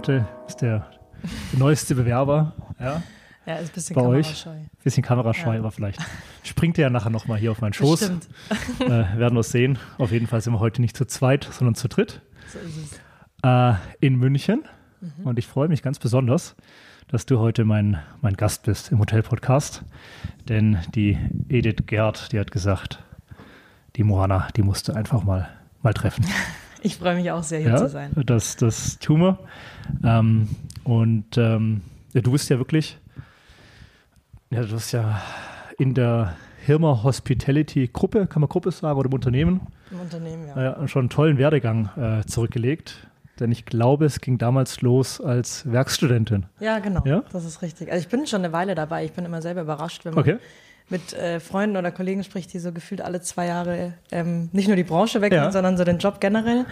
Ante ist der, neueste Bewerber. Ja. Ja, ist ein bisschen Bei euch? kamerascheu. Bisschen kamerascheu, Ja. aber vielleicht springt er ja nachher nochmal hier auf meinen Schoß. Bestimmt. Äh, werden wir sehen. Auf jeden Fall sind wir heute nicht zu zweit, sondern zu dritt So ist es. äh, in München. Mhm. Und ich freue mich ganz besonders, dass du heute mein, mein Gast bist im Hotel-Podcast. Denn die Edith Gerd, die hat gesagt, die Moana, die musst du einfach mal, mal treffen. Ich freue mich auch sehr, hier ja, zu sein. Das, das tun wir. Ähm, und ähm, du bist ja wirklich, ja, du bist ja in der Hirmer Hospitality Gruppe, kann man Gruppe sagen, oder im Unternehmen, Im Unternehmen, ja. äh, schon einen tollen Werdegang äh, zurückgelegt. Denn ich glaube, es ging damals los als Werkstudentin. Ja, genau. Ja? Das ist richtig. Also ich bin schon eine Weile dabei. Ich bin immer selber überrascht, wenn man Okay. Mit äh, Freunden oder Kollegen spricht, die so gefühlt alle zwei Jahre ähm, nicht nur die Branche wechseln, Ja. sondern so den Job generell.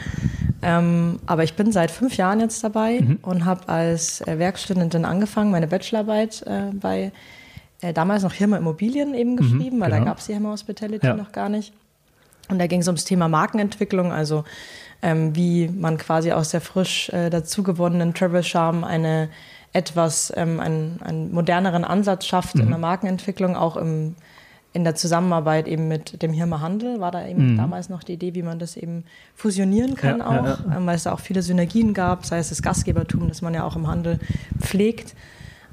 Ähm, aber ich bin seit fünf Jahren jetzt dabei Mhm. und habe als äh, Werkstudentin angefangen, meine Bachelorarbeit äh, bei äh, damals noch Hirma Immobilien eben geschrieben, weil da genau. gab es die Hirma Hospitality Ja. noch gar nicht. Und da ging es ums Thema Markenentwicklung, also ähm, wie man quasi aus der frisch äh, dazu gewonnenen Travel Charm eine etwas ähm, einen, einen moderneren Ansatz schafft Mhm. in der Markenentwicklung, auch im, in der Zusammenarbeit eben mit dem Hirmer Handel war da eben Mhm. damals noch die Idee, wie man das eben fusionieren kann Ja, auch, ja, Ähm, weil es da auch viele Synergien gab, sei es das Gastgebertum, das man ja auch im Handel pflegt.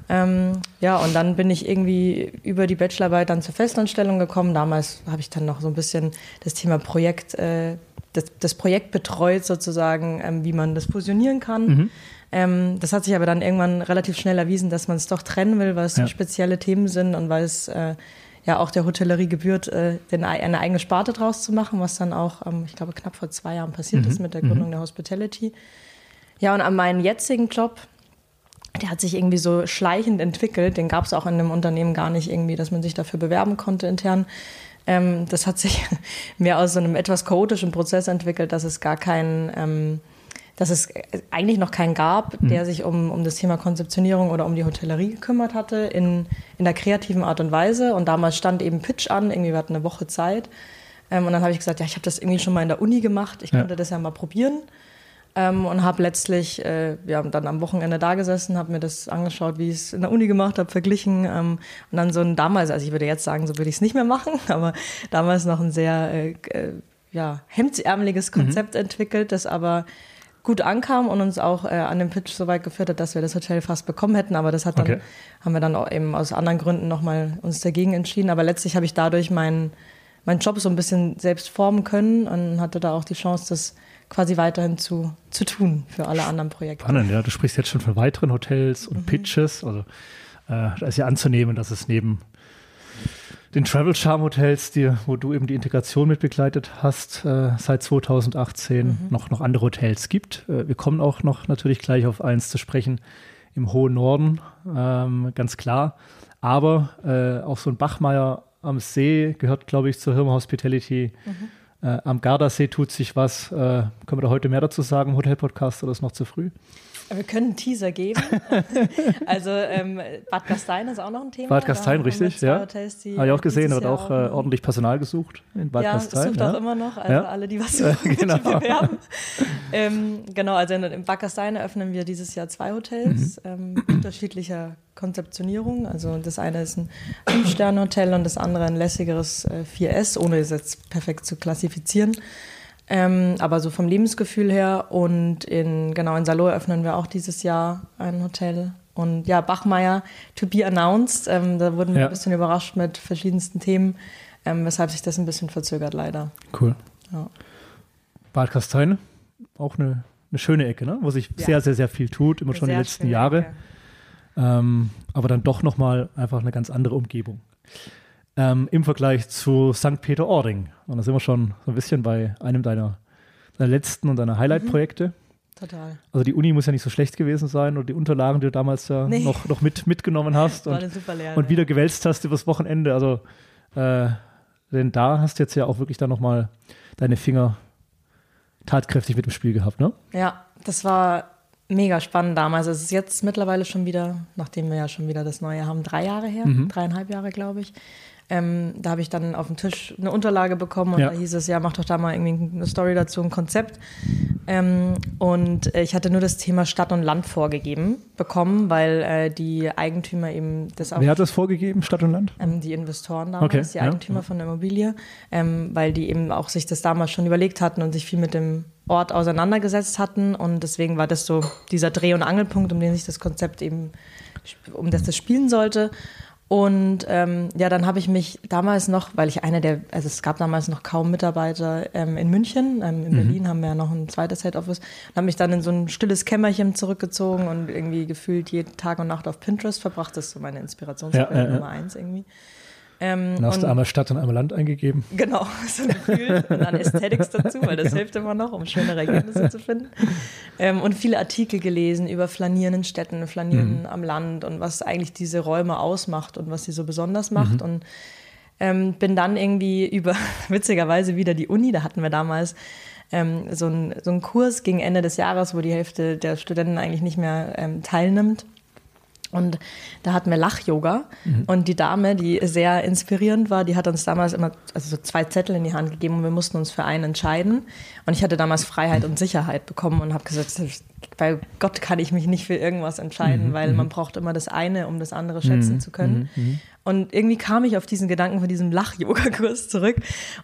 Ähm, ja, und dann bin ich irgendwie über die Bachelorarbeit dann zur Festanstellung gekommen. Damals habe ich dann noch so ein bisschen das Thema Projekt, äh, das, das Projekt betreut sozusagen, ähm, wie man das fusionieren kann. Mhm. Ähm, das hat sich aber dann irgendwann relativ schnell erwiesen, dass man es doch trennen will, weil es Ja. spezielle Themen sind und weil es äh, ja auch der Hotellerie gebührt, äh, eine eigene Sparte draus zu machen, was dann auch, ähm, ich glaube, knapp vor zwei Jahren passiert Mhm. ist mit der Gründung der Hospitality. Ja, und an meinen jetzigen Job, der hat sich irgendwie so schleichend entwickelt. Den gab es auch in einem Unternehmen gar nicht irgendwie, dass man sich dafür bewerben konnte intern. Ähm, das hat sich mehr aus so einem etwas chaotischen Prozess entwickelt, dass es gar keinen, ähm, dass es eigentlich noch keinen gab, der sich um, um das Thema Konzeptionierung oder um die Hotellerie gekümmert hatte in, in der kreativen Art und Weise. Und damals stand eben Pitch an, irgendwie wir hatten eine Woche Zeit. Ähm, und dann habe ich gesagt, ja, ich habe das irgendwie schon mal in der Uni gemacht, ich Ja. könnte das ja mal probieren. Ähm, und habe letztlich, äh, wir haben dann am Wochenende da gesessen, habe mir das angeschaut, wie ich es in der Uni gemacht habe, verglichen. Ähm, und dann so ein damals, also ich würde jetzt sagen, so würde ich es nicht mehr machen, aber damals noch ein sehr äh, äh, ja, hemdsärmeliges Konzept entwickelt, das aber gut ankam und uns auch äh, an dem Pitch so weit geführt hat, dass wir das Hotel fast bekommen hätten. Aber das hat dann, Okay. haben wir dann auch eben aus anderen Gründen nochmal uns dagegen entschieden. Aber letztlich habe ich dadurch meinen meinen Job so ein bisschen selbst formen können und hatte da auch die Chance, das quasi weiterhin zu, zu tun für alle anderen Projekte. Spannend, ja. Du sprichst jetzt schon von weiteren Hotels Mhm. und Pitches. Also äh, da ist ja anzunehmen, dass es neben den Travel Charm Hotels, die, wo du eben die Integration mit begleitet hast, äh, seit 2018 Mhm. noch, noch andere Hotels gibt. Äh, wir kommen auch noch natürlich gleich auf eins zu sprechen im hohen Norden, ähm, ganz klar. Aber äh, auch so ein Bachmeier am See gehört, glaube ich, zur Hirma Hospitality. Mhm. Äh, am Gardasee tut sich was. Äh, können wir da heute mehr dazu sagen im Hotel-Podcast oder ist noch zu früh? Wir können einen Teaser geben. also ähm, Bad Gastein ist auch noch ein Thema. Bad Gastein, richtig, ja. Hotels, die Habe ich auch gesehen, wird Jahr auch äh, ordentlich Personal gesucht in Bad ja, Gastein. sucht ja. auch immer noch, also Ja. alle, die was suchen, Genau. die bewerben. ähm, genau, also in, in Bad Gastein eröffnen wir dieses Jahr zwei Hotels Mhm. ähm, unterschiedlicher Konzeptionierung. Also das eine ist ein Fünf-Sterne-Hotel und das andere ein lässigeres äh, 4S, ohne es jetzt perfekt zu klassifizieren. Ähm, aber so vom Lebensgefühl her und in, genau, in Salo eröffnen wir auch dieses Jahr ein Hotel. Und ja, Bachmeier, to be announced. Ähm, da wurden wir Ja. ein bisschen überrascht mit verschiedensten Themen, ähm, weshalb sich das ein bisschen verzögert, leider. Cool. Ja. Bad Gastein, auch eine, eine schöne Ecke, ne? wo sich Ja. sehr, sehr, sehr viel tut, immer schon die Sehr letzten schöne Jahre. Ähm, aber dann doch nochmal einfach eine ganz andere Umgebung. Ähm, Im Vergleich zu St. Peter-Ording. Und da sind wir schon so ein bisschen bei einem deiner, deiner letzten und deiner Highlight-Projekte. Total. Also die Uni muss ja nicht so schlecht gewesen sein oder die Unterlagen, die du damals ja Nee. noch, noch mit, mitgenommen hast War und, eine super Lehre. und wieder gewälzt hast übers Wochenende. Also äh, denn da hast du jetzt ja auch wirklich dann nochmal deine Finger tatkräftig mit im Spiel gehabt, ne? Ja, das war mega spannend damals. Es ist jetzt mittlerweile schon wieder, nachdem wir ja schon wieder das neue haben, drei Jahre her, mhm. dreieinhalb Jahre, glaube ich. Ähm, da habe ich dann auf dem Tisch eine Unterlage bekommen und ja. da hieß es, ja, mach doch da mal irgendwie eine Story dazu, ein Konzept. Ähm, und ich hatte nur das Thema Stadt und Land vorgegeben bekommen, weil äh, die Eigentümer eben das auch. Wer hat das vorgegeben, Stadt und Land? Ähm, die Investoren damals, okay. die Eigentümer ja. von der Immobilie, ähm, weil die eben auch sich das damals schon überlegt hatten und sich viel mit dem Ort auseinandergesetzt hatten. Und deswegen war das so dieser Dreh- und Angelpunkt, um den sich das Konzept eben, um das das spielen sollte. Und ähm, ja, dann habe ich mich damals noch, weil ich eine der, also es gab damals noch kaum Mitarbeiter ähm, in München, ähm, in mhm. Berlin haben wir ja noch ein zweites Head Office, habe mich dann in so ein stilles Kämmerchen zurückgezogen und irgendwie gefühlt jeden Tag und Nacht auf Pinterest verbracht. Das ist so meine Inspirationsquelle ja, ja. Nummer eins irgendwie. Ähm, dann hast du einmal Stadt und einmal Land eingegeben. Genau, so gefühlt. Und dann Aesthetics dazu, weil das hilft immer noch, um schönere Ergebnisse zu finden. Ähm, und viele Artikel gelesen über Flanieren in Städten, Flanieren mhm. am Land und was eigentlich diese Räume ausmacht und was sie so besonders macht. Mhm. Und ähm, bin dann irgendwie über, witzigerweise wieder die Uni, da hatten wir damals ähm, so, ein, so einen Kurs gegen Ende des Jahres, wo die Hälfte der Studenten eigentlich nicht mehr ähm, teilnimmt. Und da hatten wir Lach-Yoga. Mhm. Und die Dame, die sehr inspirierend war, die hat uns damals immer also so zwei Zettel in die Hand gegeben und wir mussten uns für einen entscheiden. Und ich hatte damals Freiheit und Sicherheit bekommen und habe gesagt, bei Gott kann ich mich nicht für irgendwas entscheiden, mhm. weil mhm. man braucht immer das eine, um das andere schätzen mhm. zu können. Mhm. Mhm. Und irgendwie kam ich auf diesen Gedanken von diesem Lach-Yoga-Kurs zurück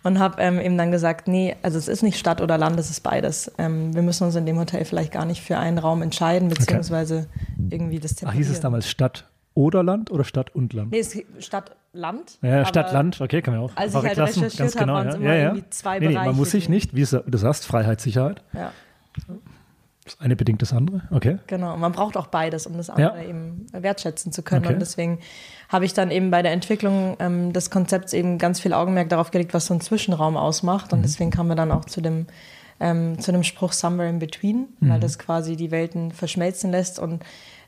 und habe ähm, ihm dann gesagt, nee, also es ist nicht Stadt oder Land, es ist beides. Ähm, wir müssen uns in dem Hotel vielleicht gar nicht für einen Raum entscheiden, beziehungsweise okay. irgendwie das Ach, hieß es damals Stadt oder Land oder Stadt und Land? Nee, es Stadt, Land. Ja, Stadt, Land, okay, kann man auch. Als ich halt lassen. recherchiert genau, habe, waren ja. ja, ja. irgendwie zwei nee, Bereiche. Man muss sich nicht, wie du sagst, Freiheit, Sicherheit. Ja. Das eine bedingt das andere, okay. Genau, man braucht auch beides, um das andere ja. eben wertschätzen zu können. Okay. Und deswegen habe ich dann eben bei der Entwicklung ähm, des Konzepts eben ganz viel Augenmerk darauf gelegt, was so ein Zwischenraum ausmacht. Und mhm. deswegen kamen wir dann auch zu dem, ähm, zu dem Spruch Somewhere in Between, mhm. weil das quasi die Welten verschmelzen lässt und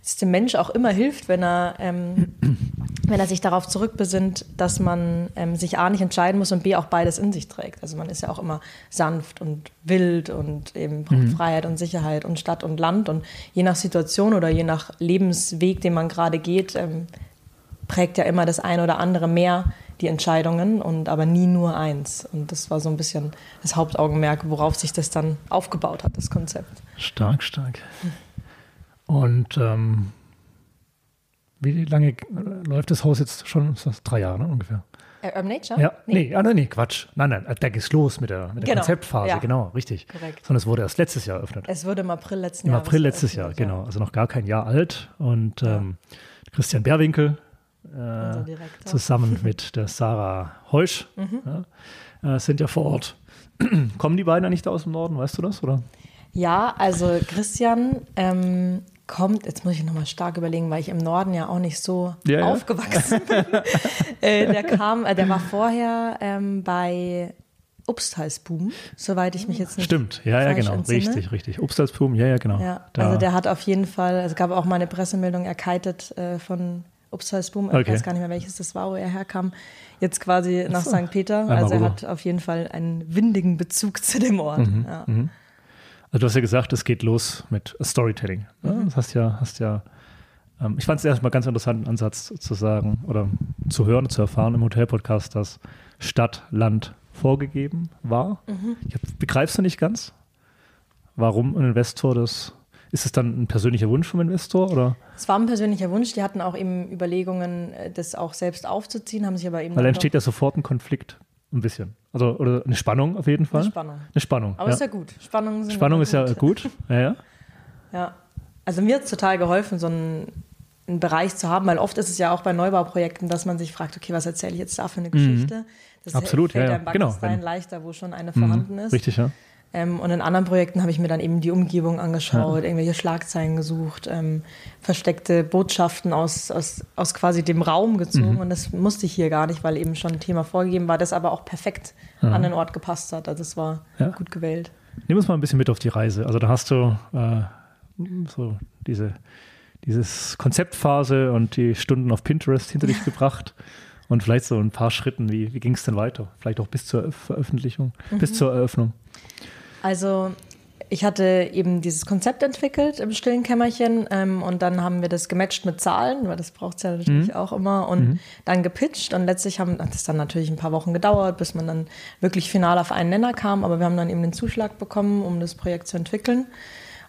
es dem Mensch auch immer hilft, wenn er, ähm, wenn er sich darauf zurückbesinnt, dass man ähm, sich A nicht entscheiden muss und B auch beides in sich trägt. Also man ist ja auch immer sanft und wild und eben braucht mhm. Freiheit und Sicherheit und Stadt und Land. Und je nach Situation oder je nach Lebensweg, den man gerade geht, ähm, prägt ja immer das eine oder andere mehr die Entscheidungen und aber nie nur eins. Und das war so ein bisschen das Hauptaugenmerk, worauf sich das dann aufgebaut hat, das Konzept. Stark, stark. Mhm. Und ähm, wie lange läuft das Haus jetzt schon? Ist das drei Jahre ne, ungefähr? Äh, Urban Nature? Ja, nee, nee, ah, nee, Quatsch. Nein, nein, da geht's los mit der, mit der genau. Konzeptphase, ja. genau, richtig. Korrekt. Sondern es wurde erst letztes Jahr eröffnet. Es wurde im April letzten Jahres. Im April letztes Jahr, genau. Also noch gar kein Jahr alt. Und ja. ähm, Christian Bärwinkel äh, zusammen mit der Sarah Heusch mhm. äh, sind ja vor Ort. Kommen die beiden eigentlich da aus dem Norden, weißt du das? Oder? Ja, also Christian ähm, kommt, jetzt muss ich nochmal stark überlegen, weil ich im Norden ja auch nicht so ja, ja. aufgewachsen bin. äh, der kam, äh, der war vorher ähm, bei Obstalsboom, soweit ich mich jetzt nicht Stimmt, ja, ja, genau, entsinne. richtig, richtig. Obstalsboom, ja, ja, genau. Ja, also der hat auf jeden Fall, also es gab auch mal eine Pressemeldung, er kitet äh, von Obstalsboom, ich okay. weiß gar nicht mehr, welches das war, wo er herkam, jetzt quasi nach so. St. Peter. Also er hat auf jeden Fall einen windigen Bezug zu dem Ort. Mhm, ja. Also du hast ja gesagt, es geht los mit Storytelling. Mhm. Das hast ja, hast ja, ähm, ich fand es erstmal ganz interessanten Ansatz zu sagen oder zu hören, zu erfahren im Hotel-Podcast, dass Stadt, Land vorgegeben war. Mhm. Ich begreifst du nicht ganz, warum ein Investor das ist es dann ein persönlicher Wunsch vom Investor? Oder? Es war ein persönlicher Wunsch. Die hatten auch eben Überlegungen, äh, das auch selbst aufzuziehen, haben sich aber eben. Weil dann entsteht ja sofort ein Konflikt. Ein bisschen. Also, oder eine Spannung auf jeden Fall. Eine Spannung. Eine Spannung. Aber ja. ist ja gut. Spannung, sind Spannung ist gut. ja gut. Ja, ja. ja. Also mir hat es total geholfen, so einen, einen, Bereich zu haben, weil oft ist es ja auch bei Neubauprojekten, dass man sich fragt, okay, was erzähle ich jetzt da für eine mhm. Geschichte? Mhm. Das Absolut, fällt ja, ja. Genau. leichter, wo schon eine vorhanden mhm. ist. Richtig, ja. Ähm, und in anderen Projekten habe ich mir dann eben die Umgebung angeschaut, ja. irgendwelche Schlagzeilen gesucht, ähm, versteckte Botschaften aus, aus, aus quasi dem Raum gezogen. Mhm. Und das musste ich hier gar nicht, weil eben schon ein Thema vorgegeben war, das aber auch perfekt ja. an den Ort gepasst hat. Also es war ja. gut gewählt. Wir uns mal ein bisschen mit auf die Reise. Also da hast du äh, so diese dieses Konzeptphase und die Stunden auf Pinterest hinter dich gebracht und vielleicht so ein paar Schritten, wie, wie ging es denn weiter? Vielleicht auch bis zur Veröffentlichung, mhm. bis zur Eröffnung. Also ich hatte eben dieses Konzept entwickelt im stillen Kämmerchen ähm, und dann haben wir das gematcht mit Zahlen, weil das braucht es ja natürlich mhm. auch immer und mhm. dann gepitcht und letztlich haben, hat es dann natürlich ein paar Wochen gedauert, bis man dann wirklich final auf einen Nenner kam, aber wir haben dann eben den Zuschlag bekommen, um das Projekt zu entwickeln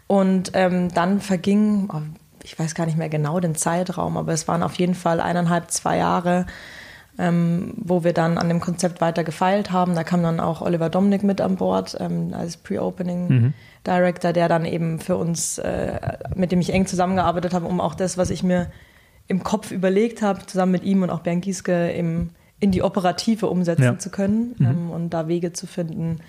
und ähm, dann verging, oh, ich weiß gar nicht mehr genau den Zeitraum, aber es waren auf jeden Fall eineinhalb, zwei Jahre, ähm, wo wir dann an dem Konzept weiter gefeilt haben. Da kam dann auch Oliver Domnick mit an Bord ähm, als Pre-Opening mhm. Director, der dann eben für uns, äh, mit dem ich eng zusammengearbeitet habe, um auch das, was ich mir im Kopf überlegt habe, zusammen mit ihm und auch Bernd Gieske im, in die Operative umsetzen ja. zu können mhm. ähm, und da Wege zu finden,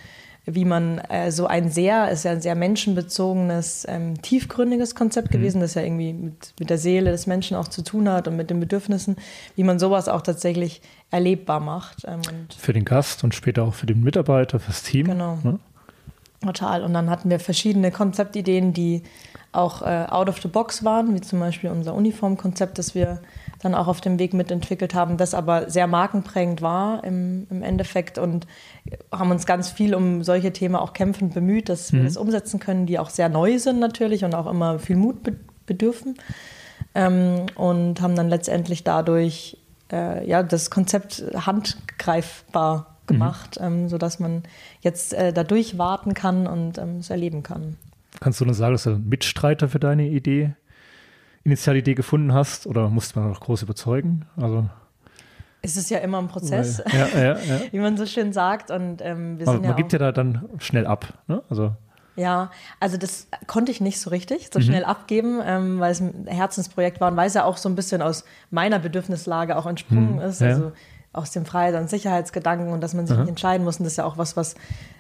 wie man äh, so ein sehr, ist ja ein sehr menschenbezogenes, ähm, tiefgründiges Konzept mhm. gewesen, das ja irgendwie mit, mit der Seele des Menschen auch zu tun hat und mit den Bedürfnissen, wie man sowas auch tatsächlich erlebbar macht. Ähm, für den Gast und später auch für den Mitarbeiter, fürs Team. Genau. Ne? Total. Und dann hatten wir verschiedene Konzeptideen, die auch äh, out of the box waren, wie zum Beispiel unser Uniformkonzept, das wir dann auch auf dem Weg mitentwickelt haben, das aber sehr markenprägend war im, im Endeffekt und haben uns ganz viel um solche Themen auch kämpfend bemüht, dass mhm. wir das umsetzen können, die auch sehr neu sind natürlich und auch immer viel Mut be bedürfen. Ähm, und haben dann letztendlich dadurch äh, ja, das Konzept handgreifbar mhm. gemacht, mhm. ähm, sodass man jetzt äh, dadurch warten kann und ähm, es erleben kann. Kannst du nur sagen, dass du ein Mitstreiter für deine Idee Initialidee gefunden hast oder musste man noch groß überzeugen? Also es ist ja immer ein Prozess, ja, ja, ja. wie man so schön sagt. Und ähm, wir man, man gibt ja da dann schnell ab. Ne? Also ja, also das konnte ich nicht so richtig, so mhm. schnell abgeben, ähm, weil es ein Herzensprojekt war und weil es ja auch so ein bisschen aus meiner Bedürfnislage auch entsprungen mhm. ist. Also aus dem Freiheit- und Sicherheitsgedanken und dass man sich mhm. nicht entscheiden muss. Und das ist ja auch was, was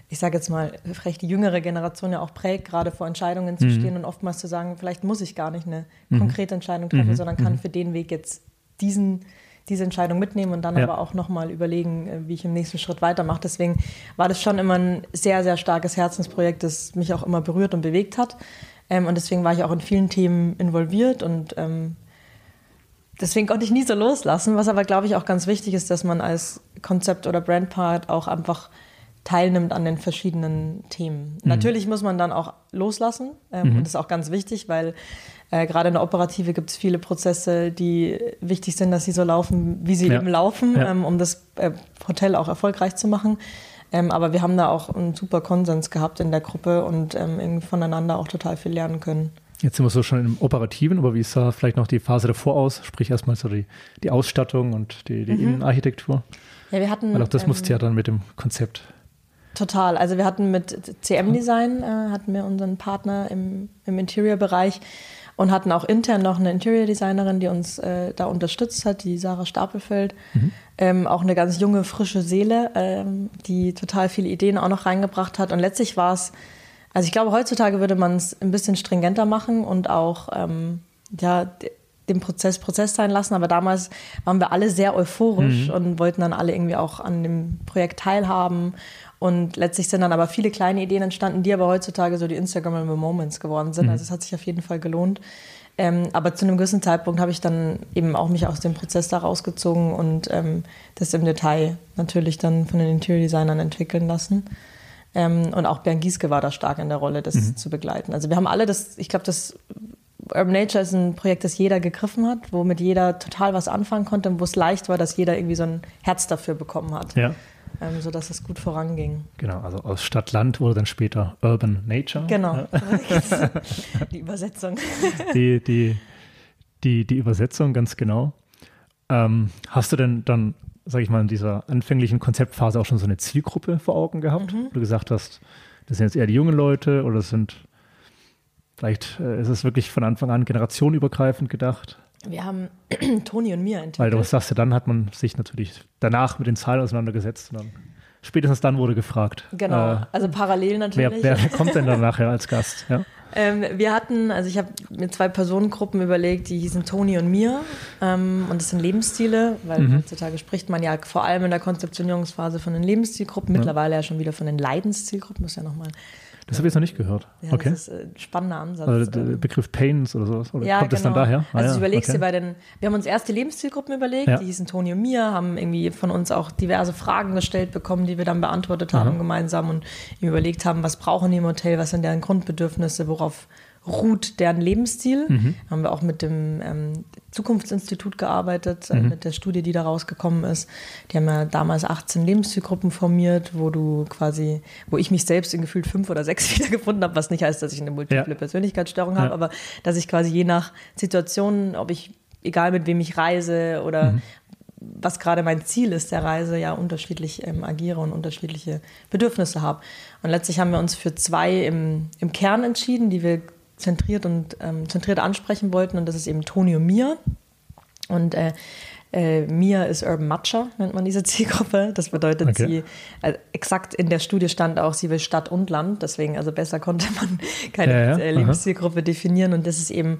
ich sage jetzt mal, vielleicht die jüngere Generation ja auch prägt, gerade vor Entscheidungen zu mhm. stehen und oftmals zu sagen, vielleicht muss ich gar nicht eine mhm. konkrete Entscheidung treffen, mhm. sondern kann mhm. für den Weg jetzt diesen, diese Entscheidung mitnehmen und dann ja. aber auch nochmal überlegen, äh, wie ich im nächsten Schritt weitermache. Deswegen war das schon immer ein sehr, sehr starkes Herzensprojekt, das mich auch immer berührt und bewegt hat. Ähm, und deswegen war ich auch in vielen Themen involviert und ähm, deswegen konnte ich nie so loslassen. Was aber, glaube ich, auch ganz wichtig ist, dass man als Konzept- oder Brandpart auch einfach teilnimmt an den verschiedenen Themen. Mhm. Natürlich muss man dann auch loslassen ähm, mhm. und das ist auch ganz wichtig, weil äh, gerade in der Operative gibt es viele Prozesse, die wichtig sind, dass sie so laufen, wie sie ja. eben laufen, ja. ähm, um das äh, Hotel auch erfolgreich zu machen. Ähm, aber wir haben da auch einen super Konsens gehabt in der Gruppe und ähm, voneinander auch total viel lernen können. Jetzt sind wir so schon im Operativen, aber wie sah vielleicht noch die Phase davor aus? Sprich erstmal so die, die Ausstattung und die, die mhm. Innenarchitektur. Ja, wir hatten. Weil auch das ähm, musste ja dann mit dem Konzept Total. Also wir hatten mit CM Design, äh, hatten wir unseren Partner im, im Interior-Bereich und hatten auch intern noch eine Interior-Designerin, die uns äh, da unterstützt hat, die Sarah Stapelfeld. Mhm. Ähm, auch eine ganz junge, frische Seele, ähm, die total viele Ideen auch noch reingebracht hat. Und letztlich war es, also ich glaube, heutzutage würde man es ein bisschen stringenter machen und auch ähm, ja, den Prozess Prozess sein lassen. Aber damals waren wir alle sehr euphorisch mhm. und wollten dann alle irgendwie auch an dem Projekt teilhaben und letztlich sind dann aber viele kleine Ideen entstanden, die aber heutzutage so die Instagrammable Moments geworden sind. Mhm. Also es hat sich auf jeden Fall gelohnt. Ähm, aber zu einem gewissen Zeitpunkt habe ich dann eben auch mich aus dem Prozess da rausgezogen und ähm, das im Detail natürlich dann von den Interior Designern entwickeln lassen. Ähm, und auch Bernd Gieske war da stark in der Rolle, das mhm. zu begleiten. Also wir haben alle das, ich glaube, das Urban Nature ist ein Projekt, das jeder gegriffen hat, womit jeder total was anfangen konnte und wo es leicht war, dass jeder irgendwie so ein Herz dafür bekommen hat. Ja ähm, sodass es gut voranging. Genau, also aus Stadt-Land wurde dann später Urban Nature. Genau, die Übersetzung. Die, die, die, die Übersetzung, ganz genau. Ähm, hast du denn dann, sag ich mal, in dieser anfänglichen Konzeptphase auch schon so eine Zielgruppe vor Augen gehabt? Mhm. Wo du gesagt hast, das sind jetzt eher die jungen Leute oder sind vielleicht äh, ist es wirklich von Anfang an generationenübergreifend gedacht? Wir haben Toni und mir entwickelt. Weil du sagst ja, dann hat man sich natürlich danach mit den Zahlen auseinandergesetzt und dann spätestens dann wurde gefragt. Genau, äh, also parallel natürlich. Wer, wer kommt denn dann nachher als Gast? Ja? Ähm, wir hatten, also ich habe mir zwei Personengruppen überlegt, die hießen Toni und mir. Ähm, und das sind Lebensstile, weil mhm. heutzutage spricht man ja vor allem in der Konzeptionierungsphase von den Lebenszielgruppen, ja. mittlerweile ja schon wieder von den Leidenszielgruppen, muss ja nochmal das habe ich jetzt noch nicht gehört. Ja, okay. Das ist ein spannender Ansatz. Also der ähm. Begriff Pains oder sowas. Oder ja, kommt genau. das dann daher? Ah, also ja, ich überlegst okay. dir bei den, wir haben uns erst die Lebenszielgruppen überlegt, ja. die hießen Toni und mir, haben irgendwie von uns auch diverse Fragen gestellt bekommen, die wir dann beantwortet haben Aha. gemeinsam und überlegt haben, was brauchen die im Hotel, was sind deren Grundbedürfnisse, worauf ruht deren Lebensstil. Mhm. Haben wir auch mit dem ähm, Zukunftsinstitut gearbeitet, äh, mhm. mit der Studie, die da rausgekommen ist. Die haben ja damals 18 Lebenszielgruppen formiert, wo du quasi, wo ich mich selbst in gefühlt fünf oder sechs wiedergefunden habe, was nicht heißt, dass ich eine multiple ja. Persönlichkeitsstörung habe, ja. aber dass ich quasi je nach Situation, ob ich, egal mit wem ich reise oder mhm. was gerade mein Ziel ist der Reise, ja unterschiedlich ähm, agiere und unterschiedliche Bedürfnisse habe. Und letztlich haben wir uns für zwei im, im Kern entschieden, die wir zentriert und ähm, zentriert ansprechen wollten. Und das ist eben Toni und Mia. Und äh, äh, Mia ist Urban Matcha, nennt man diese Zielgruppe. Das bedeutet, okay. sie, äh, exakt in der Studie stand auch, sie will Stadt und Land. Deswegen, also besser konnte man keine ja, ja. Äh, Lebenszielgruppe definieren. Und das ist eben,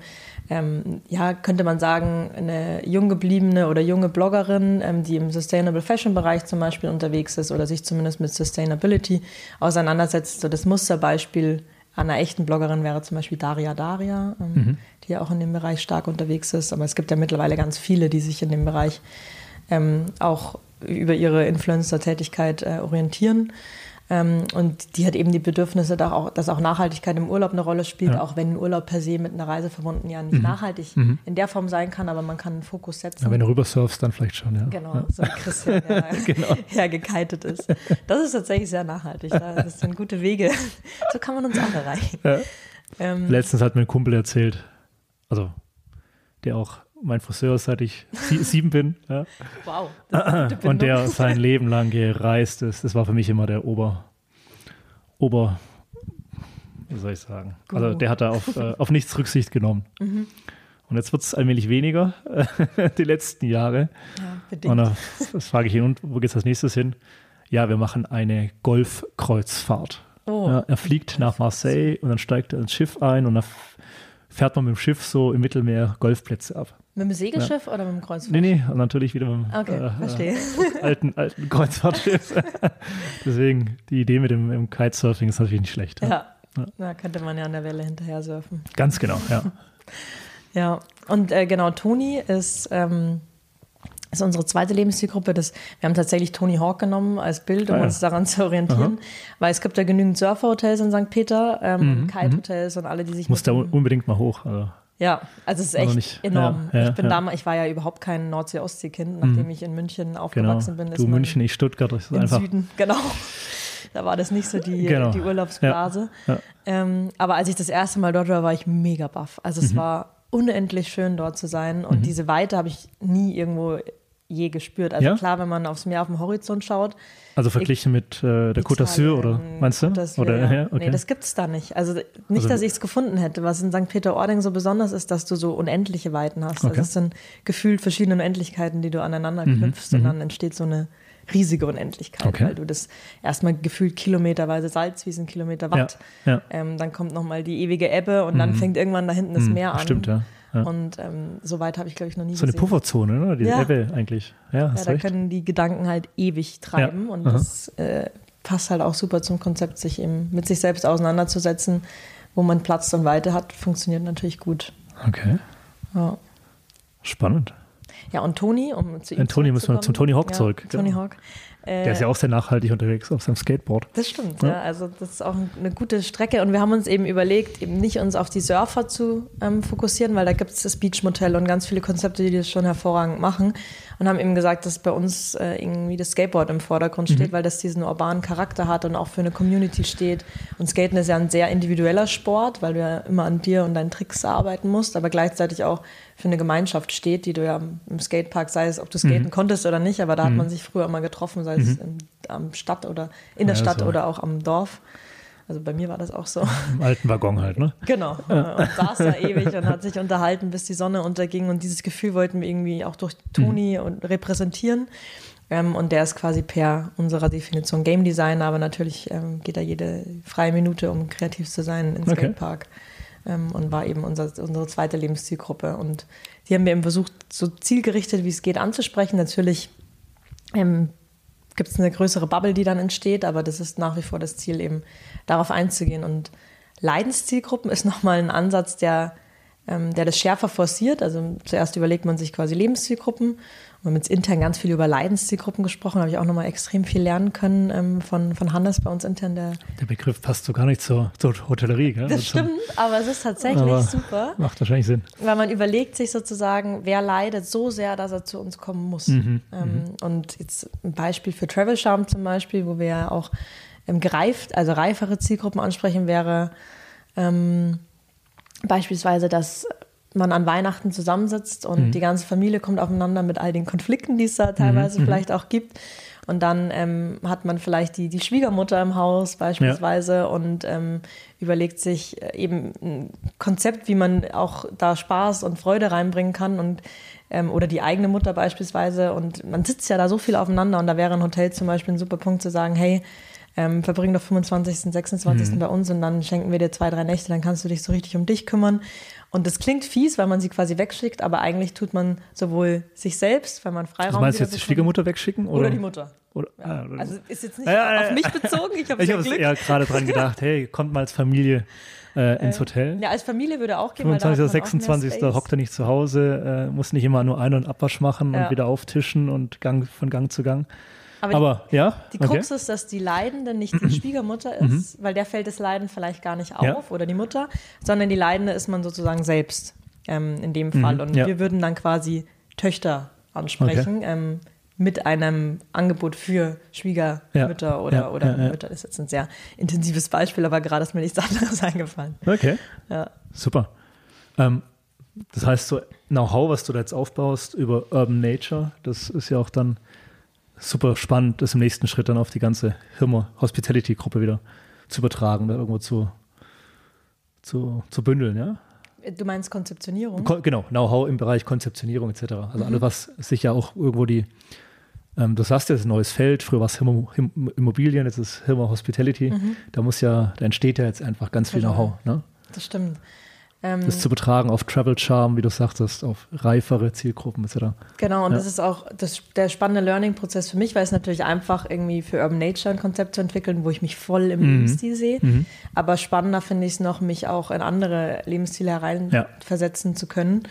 ähm, ja, könnte man sagen, eine jung gebliebene oder junge Bloggerin, ähm, die im Sustainable Fashion Bereich zum Beispiel unterwegs ist oder sich zumindest mit Sustainability auseinandersetzt. So das Musterbeispiel einer echten Bloggerin wäre zum Beispiel Daria Daria, ähm, mhm. die ja auch in dem Bereich stark unterwegs ist. Aber es gibt ja mittlerweile ganz viele, die sich in dem Bereich ähm, auch über ihre Influencer-Tätigkeit äh, orientieren. Ähm, und die hat eben die Bedürfnisse, dass auch, Nachhaltigkeit im Urlaub eine Rolle spielt, ja. auch wenn Urlaub per se mit einer Reise verbunden ja nicht mhm. nachhaltig mhm. in der Form sein kann, aber man kann einen Fokus setzen. Ja, wenn du rüber surfst, dann vielleicht schon, ja. Genau, ja. so wie Christian, der genau. hergekitet ist. Das ist tatsächlich sehr nachhaltig. Das sind gute Wege. So kann man uns auch erreichen. Ähm, Letztens hat mir ein Kumpel erzählt, also der auch mein Friseur, seit ich sieben bin. Ja. Wow. Und der sein Leben lang gereist ist. Das war für mich immer der Ober, Ober, wie soll ich sagen? Guru. Also der hat da auf, äh, auf nichts Rücksicht genommen. Mhm. Und jetzt wird es allmählich weniger, die letzten Jahre. Ja, bedingt. Und da, das frage ich ihn, und wo geht es als nächstes hin? Ja, wir machen eine Golfkreuzfahrt. Oh. Ja, er fliegt nach Marseille und dann steigt er ins Schiff ein und dann fährt man mit dem Schiff so im Mittelmeer Golfplätze ab. Mit dem Segelschiff ja. oder mit dem Kreuzfahrt? Nee, nee, natürlich wieder mit dem okay, äh, äh, alten, alten Kreuzfahrtschiff. Deswegen, die Idee mit dem, dem Kitesurfing ist natürlich nicht schlecht. Ja. ja. da könnte man ja an der Welle hinterher surfen. Ganz genau, ja. ja, und äh, genau, Toni ist, ähm, ist unsere zweite Lebenszielgruppe. Das, wir haben tatsächlich Tony Hawk genommen als Bild, um ah, uns daran zu orientieren, Aha. weil es gibt ja genügend Surferhotels in St. Peter, ähm, mhm, Kite-Hotels und alle, die sich. Muss da unbedingt mal hoch. Also. Ja, also es ist echt nicht, enorm. Ja, ja, ich bin ja. damals, ich war ja überhaupt kein Nordsee-Ostsee-Kind, nachdem mhm. ich in München aufgewachsen genau. bin. Du München, ich Stuttgart, das ist im einfach. Süden, genau. Da war das nicht so die, genau. die Urlaubsblase. Ähm, aber als ich das erste Mal dort war, war ich mega baff. Also es mhm. war unendlich schön dort zu sein und mhm. diese Weite habe ich nie irgendwo je gespürt. Also ja? klar, wenn man aufs Meer auf dem Horizont schaut. Also verglichen ich, mit äh, der Côte d'Azur oder meinst du? Oder, ja. Ja, okay. Nee, das gibt es da nicht. Also nicht, also, dass ich es gefunden hätte. Was in St. Peter-Ording so besonders ist, dass du so unendliche Weiten hast. Also okay. Also es sind gefühlt verschiedene Unendlichkeiten, die du aneinander mhm, knüpfst mhm, und dann entsteht so eine riesige Unendlichkeit, okay. weil du das erstmal gefühlt kilometerweise Salzwiesen, Kilometer Watt, ähm, dann kommt nochmal die ewige Ebbe und mhm. dann fängt irgendwann da hinten das mhm, Meer an. Stimmt, ja. Ja. Und ähm, so weit habe ich, glaube ich, noch nie so gesehen. So eine Pufferzone, ne? Die ja. Ebbe eigentlich. Ja, ja da recht. können die Gedanken halt ewig treiben. Und Aha. das äh, passt halt auch super zum Konzept, sich eben mit sich selbst auseinanderzusetzen, wo man Platz und Weite hat, funktioniert natürlich gut. Okay. Ja. Spannend. Ja, und Toni, um zu ihm Toni müssen wir zum Tony Hawk zurück. Tony Hawk. Der ist ja auch sehr nachhaltig unterwegs auf seinem Skateboard. Das stimmt, ja. ja. Also das ist auch eine gute Strecke. Und wir haben uns eben überlegt, eben nicht uns auf die Surfer zu ähm, fokussieren, weil da gibt es das Beach Motel und ganz viele Konzepte, die das schon hervorragend machen. Und haben eben gesagt, dass bei uns äh, irgendwie das Skateboard im Vordergrund steht, mhm. weil das diesen urbanen Charakter hat und auch für eine Community steht. Und Skaten ist ja ein sehr individueller Sport, weil du ja immer an dir und deinen Tricks arbeiten musst, aber gleichzeitig auch für eine Gemeinschaft steht, die du ja im Skatepark, sei es, ob du skaten mhm. konntest oder nicht, aber da hat mhm. man sich früher immer getroffen, sei es mhm. am Stadt oder in der ja, Stadt so. oder auch am Dorf. Also bei mir war das auch so. Im alten Waggon halt, ne? Genau. Und saß da ewig und hat sich unterhalten, bis die Sonne unterging. Und dieses Gefühl wollten wir irgendwie auch durch Toni mhm. repräsentieren. Ähm, und der ist quasi per unserer Definition Game Designer, aber natürlich ähm, geht da jede freie Minute, um kreativ zu sein, ins okay. Skatepark. Ähm, und war eben unser, unsere zweite Lebenszielgruppe. Und die haben wir eben versucht, so zielgerichtet wie es geht anzusprechen. Natürlich ähm, gibt es eine größere Bubble, die dann entsteht, aber das ist nach wie vor das Ziel, eben darauf einzugehen. Und Leidenszielgruppen ist nochmal ein Ansatz, der, der das schärfer forciert. Also zuerst überlegt man sich quasi Lebenszielgruppen wir haben jetzt intern ganz viel über Leidenszielgruppen gesprochen, habe ich auch nochmal extrem viel lernen können ähm, von, von Hannes bei uns intern. Der, der Begriff passt so gar nicht zur, zur Hotellerie. Gell? Das also, stimmt, aber es ist tatsächlich super. Macht wahrscheinlich Sinn. Weil man überlegt sich sozusagen, wer leidet so sehr, dass er zu uns kommen muss. Mhm, ähm, mhm. und jetzt ein Beispiel für Travel Charm zum Beispiel, wo wir ja auch ähm, gereift, also reifere Zielgruppen ansprechen, wäre ähm, beispielsweise, dass man an Weihnachten zusammensitzt und mhm. die ganze Familie kommt aufeinander mit all den Konflikten, die es da teilweise mhm. vielleicht auch gibt. Und dann ähm, hat man vielleicht die, die Schwiegermutter im Haus beispielsweise ja. und ähm, überlegt sich äh, eben ein Konzept, wie man auch da Spaß und Freude reinbringen kann und ähm, oder die eigene Mutter beispielsweise. Und man sitzt ja da so viel aufeinander und da wäre ein Hotel zum Beispiel ein super Punkt zu sagen, hey, ähm, verbring doch 25., 26. Mhm. bei uns und dann schenken wir dir zwei, drei Nächte, dann kannst du dich so richtig um dich kümmern. Und das klingt fies, weil man sie quasi wegschickt, aber eigentlich tut man sowohl sich selbst, wenn man Freiraum Du meinst jetzt die Schwiegermutter wegschicken? Oder, oder die Mutter. Oder, ja. ah, oder also ist jetzt nicht ja, auf mich bezogen. Ich habe hab eher gerade dran gedacht, hey, kommt mal als Familie äh, ins Hotel. Ja, als Familie würde auch gehen. 25. 26. hockt er nicht zu Hause, äh, muss nicht immer nur Ein- und Abwasch machen und wieder auftischen und Gang, von Gang zu Gang. Aber, Aber die, ja. Die Krux ist, dass die Leidende nicht die Schwiegermutter mhm. ist, weil der fällt das Leiden vielleicht gar nicht auf ja. oder die Mutter, sondern die Leidende ist man sozusagen selbst ähm, in dem Fall. Mhm, Und ja. wir würden dann quasi Töchter ansprechen. Okay. Ähm, mit einem Angebot für Schwiegermütter ja, oder, ja, oder ja, Mütter. Das ist jetzt ein sehr intensives Beispiel, aber gerade ist mir nichts anderes eingefallen. Okay. Super. Ähm, das heißt, so Know-how, was du da jetzt aufbaust über Urban Nature, das ist ja auch dann super spannend, das im nächsten Schritt dann auf die ganze Hirmer Hospitality-Gruppe wieder zu übertragen, da irgendwo zu, zu, zu bündeln, ja? Du meinst Konzeptionierung? Ko genau, Know-how im Bereich Konzeptionierung etc. Also mhm. alles, was sich ja auch irgendwo die, ähm, du sagst ja, das ist ein neues Feld, früher war es Immobilien, jetzt ist Hirmer Hospitality. Mhm. Da muss ja, da entsteht ja jetzt einfach ganz viel Know-how. Ne? Das stimmt. Ähm, das zu betragen auf Travel Charm, wie du sagtest, auf reifere Zielgruppen etc. Genau, und ja. das ist auch das, der spannende Learning-Prozess für mich, weil es natürlich einfach irgendwie für Urban Nature ein Konzept zu entwickeln, wo ich mich voll im mhm. Lebensstil sehe. Mhm. Aber spannender finde ich es noch, mich auch in andere Lebensstile hereinversetzen ja. zu können.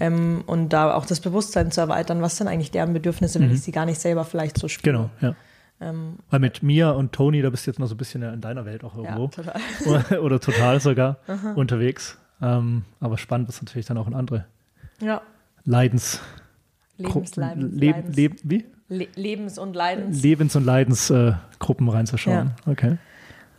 Ähm, und da auch das Bewusstsein zu erweitern, was sind eigentlich deren Bedürfnisse, wenn mhm. ich sie gar nicht selber vielleicht so spüre. Genau, ja. Ähm, Weil mit Mia und Toni, da bist du jetzt noch so ein bisschen in deiner Welt auch irgendwo. Ja, total. oder, oder, total sogar unterwegs. Ähm, aber spannend ist natürlich dann auch in andere ja. Leidens. Lebensleidens. Leb, Leb, wie? Le Lebens- und Leidens. Lebens- und Leidensgruppen äh, reinzuschauen. Ja. Okay.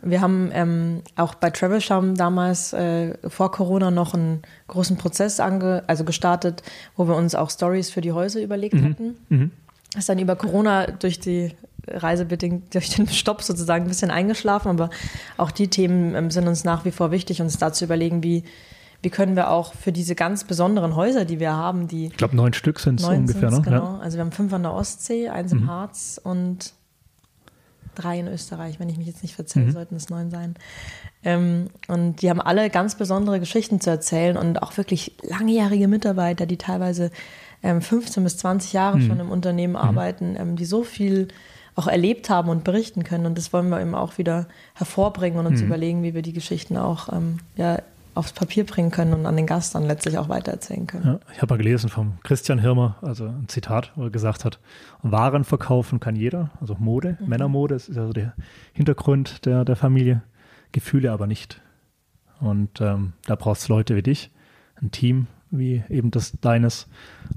Wir haben ähm, auch bei Travel Charm damals äh, vor Corona noch einen großen Prozess ange also gestartet, wo wir uns auch Stories für die Häuser überlegt mhm. hatten. Mhm. Das ist dann über Corona durch die reisebedingt durch den Stopp sozusagen ein bisschen eingeschlafen, aber auch die Themen ähm, sind uns nach wie vor wichtig, uns da zu überlegen, wie, wie können wir auch für diese ganz besonderen Häuser, die wir haben, die. Ich glaube, neun Stück sind es ungefähr, ne? Genau. Ja. Also wir haben fünf an der Ostsee, eins im mhm. Harz und drei in Österreich, wenn ich mich jetzt nicht verzähle, mhm. sollten es neun sein. Ähm, und die haben alle ganz besondere Geschichten zu erzählen und auch wirklich langjährige Mitarbeiter, die teilweise ähm, 15 bis 20 Jahre mhm. schon im Unternehmen mhm. arbeiten, ähm, die so viel auch erlebt haben und berichten können. Und das wollen wir eben auch wieder hervorbringen und uns mhm. überlegen, wie wir die Geschichten auch ähm, ja, aufs Papier bringen können und an den Gast dann letztlich auch weitererzählen können. Ja, ich habe mal gelesen vom Christian Hirmer, also ein Zitat, wo er gesagt hat, Waren verkaufen kann jeder, also Mode, mhm. Männermode, das ist also der Hintergrund der, der Familie, Gefühle aber nicht. Und ähm, da brauchst du Leute wie dich, ein Team wie eben das deines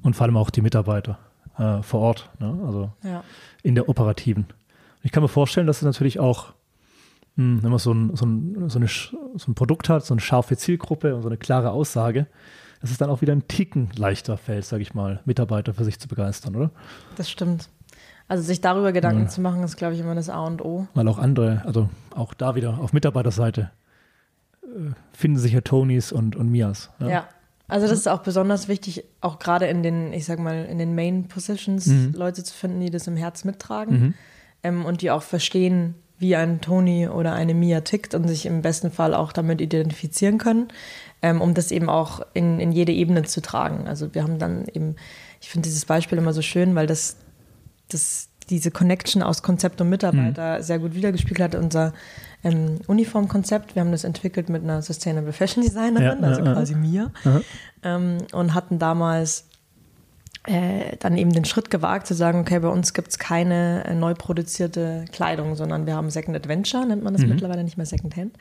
und vor allem auch die Mitarbeiter äh, vor Ort, ne? also ja. in der operativen. Ich kann mir vorstellen, dass es natürlich auch, wenn man so ein, so, ein, so, eine, so ein Produkt hat, so eine scharfe Zielgruppe und so eine klare Aussage, dass es dann auch wieder ein Ticken leichter fällt, sage ich mal, Mitarbeiter für sich zu begeistern, oder? Das stimmt. Also sich darüber Gedanken ja. zu machen, ist, glaube ich, immer das A und O. Weil auch andere, also auch da wieder auf Mitarbeiterseite, äh, finden sich ja Tonys und, und Mias. Ja, ja also das ist auch besonders wichtig, auch gerade in den, ich sag mal, in den Main Positions mhm. Leute zu finden, die das im Herz mittragen mhm. ähm, und die auch verstehen, wie ein Tony oder eine Mia tickt und sich im besten Fall auch damit identifizieren können. ähm, um das eben auch in, in jede Ebene zu tragen. Also wir haben dann eben, ich finde dieses Beispiel immer so schön, weil das, das diese Connection aus Konzept und Mitarbeiter mhm. sehr gut wiedergespiegelt hat. Unser ähm, Uniformkonzept, wir haben das entwickelt mit einer Sustainable Fashion Designerin, ja, also ja, quasi ja. mir, ähm, und hatten damals äh, dann eben den Schritt gewagt zu sagen, okay, bei uns gibt es keine äh, neu produzierte Kleidung, sondern wir haben Second Adventure, nennt man das mhm. mittlerweile nicht mehr Second Hand.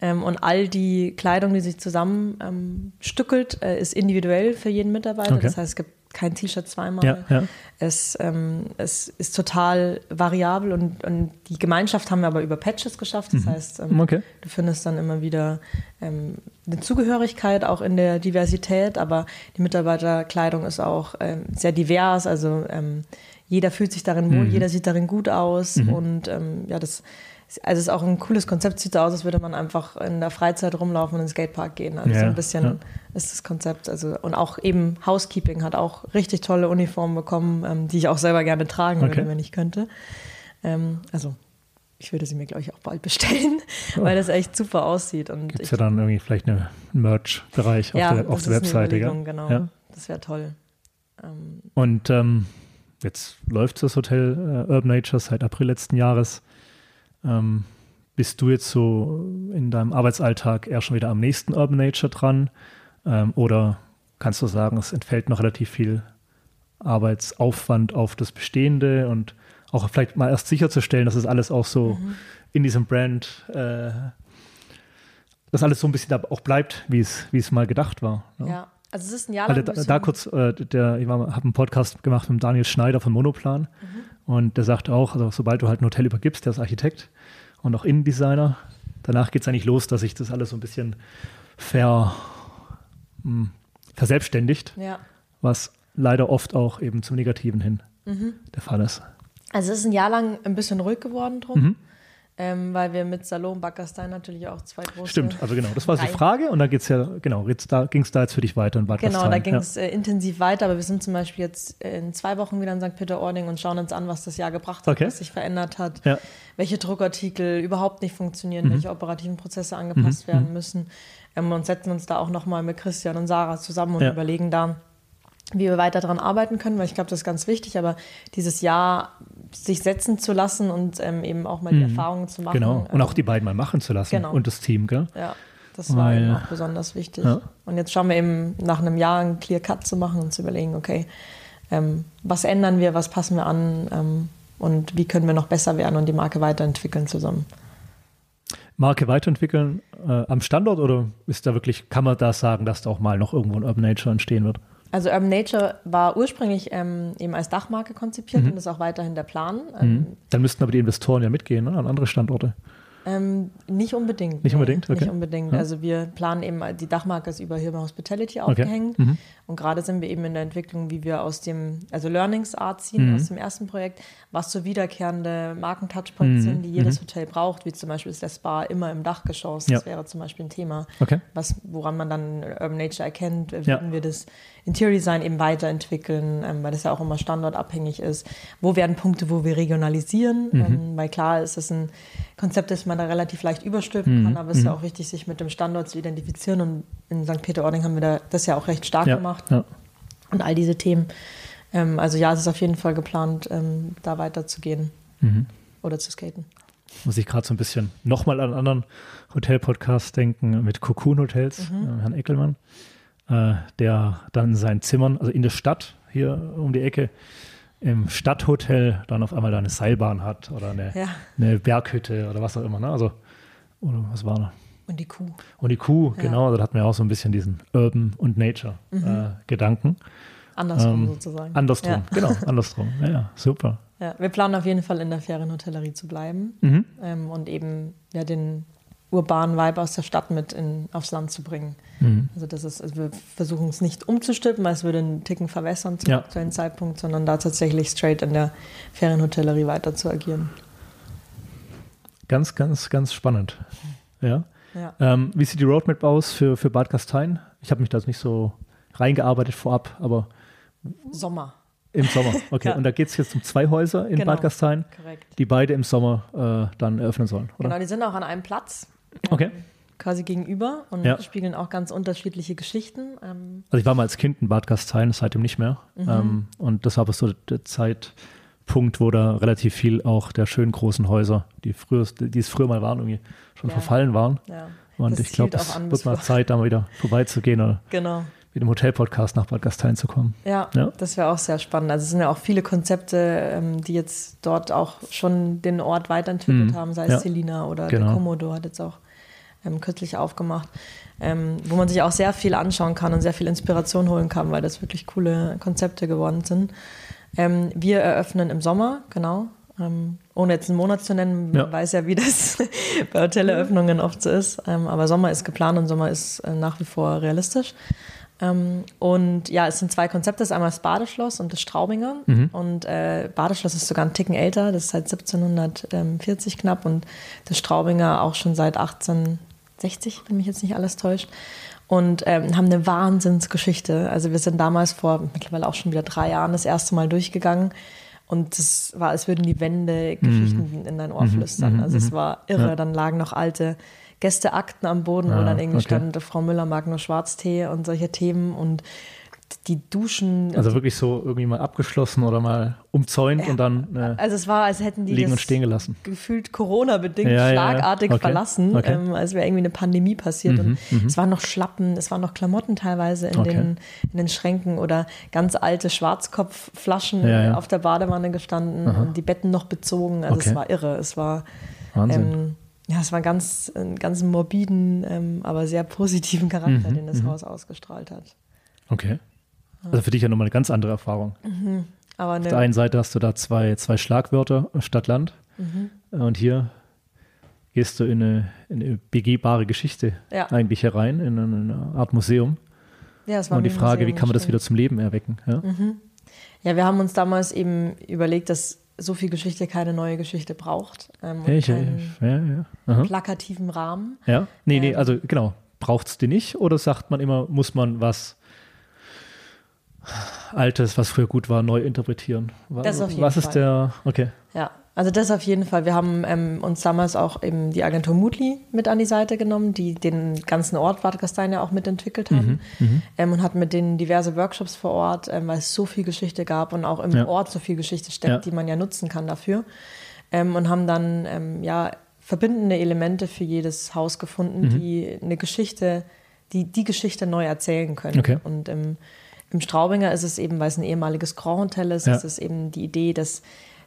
Ähm, und all die Kleidung, die sich zusammenstückelt, ähm, äh, ist individuell für jeden Mitarbeiter. Okay. Das heißt, es gibt kein T-Shirt zweimal. Ja, ja. Es, ähm, es ist total variabel und, und die Gemeinschaft haben wir aber über Patches geschafft. Das mhm. heißt, ähm, okay. du findest dann immer wieder ähm, eine Zugehörigkeit auch in der Diversität, aber die Mitarbeiterkleidung ist auch ähm, sehr divers. Also ähm, jeder fühlt sich darin wohl, mhm. jeder sieht darin gut aus mhm. und ähm, ja, das also es ist auch ein cooles Konzept, sieht so aus, als würde man einfach in der Freizeit rumlaufen und in den Skatepark gehen. Also ja, so ein bisschen ja. ist das Konzept. Also, und auch eben Housekeeping hat auch richtig tolle Uniformen bekommen, ähm, die ich auch selber gerne tragen okay. würde, wenn ich könnte. Ähm, also ich würde sie mir, glaube ich, auch bald bestellen, oh. weil das echt super aussieht. Gibt es ja dann irgendwie vielleicht einen Merch-Bereich ja, auf der, auf der Webseite? Ja, genau. Ja? Das wäre toll. Ähm, und ähm, jetzt läuft das Hotel äh, Urban Nature seit April letzten Jahres. Ähm, bist du jetzt so in deinem Arbeitsalltag eher schon wieder am nächsten Urban Nature dran? Ähm, oder kannst du sagen, es entfällt noch relativ viel Arbeitsaufwand auf das Bestehende und auch vielleicht mal erst sicherzustellen, dass es alles auch so mhm. in diesem Brand, äh, dass alles so ein bisschen da auch bleibt, wie es, wie es mal gedacht war. Ja. ja. Also es ist ein Jahr lang. Da, da, kurz, äh, der, ich habe einen Podcast gemacht mit Daniel Schneider von Monoplan mhm. Und der sagt auch, also sobald du halt ein Hotel übergibst, der ist Architekt und auch Innendesigner, danach geht es eigentlich los, dass sich das alles so ein bisschen ver, mh, hm, verselbstständigt, ja. was leider oft auch eben zum Negativen hin mhm. der Fall ist. Also es ist ein Jahr lang ein bisschen ruhig geworden drum. Mhm. Ähm, weil wir mit Salon Backerstein natürlich auch zwei große. Stimmt, also genau, das war die Frage und dann geht's ja, genau, jetzt da ging es da jetzt für dich weiter in Bad Genau, da ging es ja. äh, intensiv weiter, aber wir sind zum Beispiel jetzt in zwei Wochen wieder in St. Peter-Ording und schauen uns an, was das Jahr gebracht hat, okay. was sich verändert hat, ja. welche Druckartikel überhaupt nicht funktionieren, mhm. welche operativen Prozesse angepasst mhm. werden mhm. müssen ähm, und setzen uns da auch nochmal mit Christian und Sarah zusammen und ja. überlegen da, wie wir weiter daran arbeiten können, weil ich glaube, das ist ganz wichtig, aber dieses Jahr sich setzen zu lassen und ähm, eben auch mal die mhm. Erfahrungen zu machen. Genau, und auch die beiden mal machen zu lassen genau. und das Team, gell? Ja, das war eben auch besonders wichtig. Ja. Und jetzt schauen wir eben nach einem Jahr einen Clear Cut zu machen und zu überlegen, okay, ähm, was ändern wir, was passen wir an ähm, und wie können wir noch besser werden und die Marke weiterentwickeln zusammen. Marke weiterentwickeln äh, am Standort oder ist da wirklich, kann man da sagen, dass da auch mal noch irgendwo ein Urban Nature entstehen wird? Also Urban Nature war ursprünglich ähm, eben als Dachmarke konzipiert mhm. und ist auch weiterhin der Plan. Ähm, mhm. Dann müssten aber die Investoren ja mitgehen ne, an andere Standorte. Ähm, nicht unbedingt. Nicht unbedingt? Okay. Nicht unbedingt. Ja. Also wir planen eben, die Dachmarke ist über Hilme Hospitality aufgehängt. Okay. Mhm. Und gerade sind wir eben in der Entwicklung, wie wir aus dem, also Learnings Art ziehen, mhm. aus dem ersten Projekt, was so wiederkehrende Markentouchpoints mhm. sind, die jedes mhm. Hotel braucht, wie zum Beispiel ist der Spa immer im Dachgeschoss. Das ja. wäre zum Beispiel ein Thema, okay. was, woran man dann Urban Nature erkennt, würden ja. wir das Interior Design eben weiterentwickeln, ähm, weil das ja auch immer standortabhängig ist. Wo werden Punkte, wo wir regionalisieren? Mhm. Ähm, weil klar ist es ein Konzept, das man da relativ leicht überstülpen mhm. kann, aber es ist ja mhm. auch wichtig, sich mit dem Standort zu identifizieren. Und in St. Peter-Ording haben wir da das ja auch recht stark ja. gemacht. Ja. Und all diese Themen. Ähm, also ja, es ist auf jeden Fall geplant, ähm, da weiterzugehen mhm. oder zu skaten muss ich gerade so ein bisschen nochmal an einen anderen Hotel-Podcast denken mit Cocoon Hotels, mhm. äh, Herrn Eckelmann äh, der dann in seinen Zimmern, also in der Stadt hier um die Ecke, im Stadthotel dann auf einmal da eine Seilbahn hat oder eine, ja. eine Berghütte oder was auch immer. Ne? Also, oder was war da? Und die Kuh. Und die Kuh, ja. genau. Also da hat ja auch so ein bisschen diesen Urban und Nature-Gedanken. Mhm. Äh, andersrum ähm, sozusagen. Andersrum, ja. genau, andersrum. Ja, ja, super. Ja, wir planen auf jeden Fall in der Ferienhotellerie zu bleiben mhm. ähm, und eben ja, den urbanen Vibe aus der Stadt mit in, aufs Land zu bringen. Mhm. Also das ist, also wir versuchen es nicht umzustippen, weil es würde einen Ticken verwässern zum ja. aktuellen Zeitpunkt, sondern da tatsächlich straight in der Ferienhotellerie weiter zu agieren. Ganz, ganz, ganz spannend. Ja. Ja. Ähm, wie sieht die Roadmap aus für, für Bad Gastein? Ich habe mich da nicht so reingearbeitet vorab, aber. Sommer. Im Sommer, okay. Ja. Und da geht es jetzt um zwei Häuser in genau. Bad Gastein, Korrekt. die beide im Sommer äh, dann eröffnen sollen, oder? Genau, die sind auch an einem Platz. Okay quasi gegenüber und Ja. spiegeln auch ganz unterschiedliche Geschichten. Ähm, Also ich war mal als Kind in Bad Gastein, seitdem nicht mehr. Ähm, und das war aber so der Zeitpunkt, wo da relativ viel auch der schönen großen Häuser, die früher, die es früher mal waren, irgendwie schon Ja. verfallen waren. ja. Und Das ich glaube, es wird mal Zeit, da mal wieder vorbeizugehen oder Genau. mit dem Hotel-Podcast nach Bad Gastein zu kommen. Ja, Ja. das wäre auch sehr spannend. Also es sind ja auch viele Konzepte, ähm, die jetzt dort auch schon den Ort weiterentwickelt Mhm. haben, sei es. Selina oder Genau. der Komodo hat jetzt auch ähm, kürzlich aufgemacht, ähm, wo man sich auch sehr viel anschauen kann und sehr viel Inspiration holen kann, weil das wirklich coole Konzepte geworden sind. Ähm, wir eröffnen im Sommer, genau. Ähm, ohne jetzt einen Monat zu nennen, man Ja. weiß ja, wie das bei Hoteleröffnungen oft so ist. Ähm, aber Sommer ist geplant und Sommer ist äh, nach wie vor realistisch. Ähm, und ja, es sind zwei Konzepte. Das ist einmal das Badeschloss und das Straubinger. Und äh, Badeschloss ist sogar ein Ticken älter, das ist seit 1740 knapp und das Straubinger auch schon seit 1860, wenn mich jetzt nicht alles täuscht. Und ähm, haben eine Wahnsinnsgeschichte. Also wir sind damals vor mittlerweile auch schon wieder drei Jahren das erste Mal durchgegangen. Und es war, als würden die Wände Geschichten in dein Ohr flüstern. Also es war irre. Ja. Dann lagen noch alte Gästeakten am Boden, wo Ah, dann irgendwie okay. stand, Frau Müller mag nur Schwarztee und solche Themen. Und die Duschen. Also wirklich so irgendwie mal abgeschlossen oder mal umzäunt und dann äh, also es war, als hätten die liegen und stehen gelassen. gefühlt Corona-bedingt Ja, ja, ja. schlagartig Okay. verlassen, Okay. ähm, als wäre irgendwie eine Pandemie passiert. und es waren noch Schlappen, es waren noch Klamotten teilweise in, Okay. den, in den Schränken oder ganz alte Schwarzkopfflaschen Ja, ja. auf der Badewanne gestanden und die Betten noch bezogen. Also es war irre. Es war Wahnsinn. ähm, ja, es war ganz, einen ganz morbiden, ähm, aber sehr positiven Charakter, Mhm, den das Haus ausgestrahlt hat. Okay. Also für dich ja nochmal eine ganz andere Erfahrung. Aber Auf der eine, einen Seite hast du da zwei, zwei Schlagwörter, Stadt, Land. Mhm. Und hier gehst du in eine, in eine begehbare Geschichte Ja. eigentlich herein, in eine, Art Museum. ja, es war Und die wie Frage, wie Museum, kann man das wieder zum Leben erwecken? Ja? Ja, wir haben uns damals eben überlegt, dass so viel Geschichte keine neue Geschichte braucht. Ähm, Ja, ich, ja, ja. Plakativen Rahmen. ja. Nee, nee, Ähm. also genau. Braucht es die nicht oder sagt man immer, muss man was Altes, was früher gut war, neu interpretieren? Das auf jeden was ist Fall. der, okay. Ja, also das auf jeden Fall. Wir haben ähm, uns damals auch eben die Agentur Moodly mit an die Seite genommen, die den ganzen Ort Bad Gastein ja auch mitentwickelt haben ähm, und hatten mit denen diverse Workshops vor Ort, ähm, weil es so viel Geschichte gab und auch im Ja. Ort so viel Geschichte steckt, Ja. die man ja nutzen kann dafür. Ähm, und haben dann ähm, ja verbindende Elemente für jedes Haus gefunden, die eine Geschichte, die die Geschichte neu erzählen können. Okay. Und im, Straubinger ist es eben, weil es ein ehemaliges Grand Hotel ist, Ja. ist es eben die Idee, dass,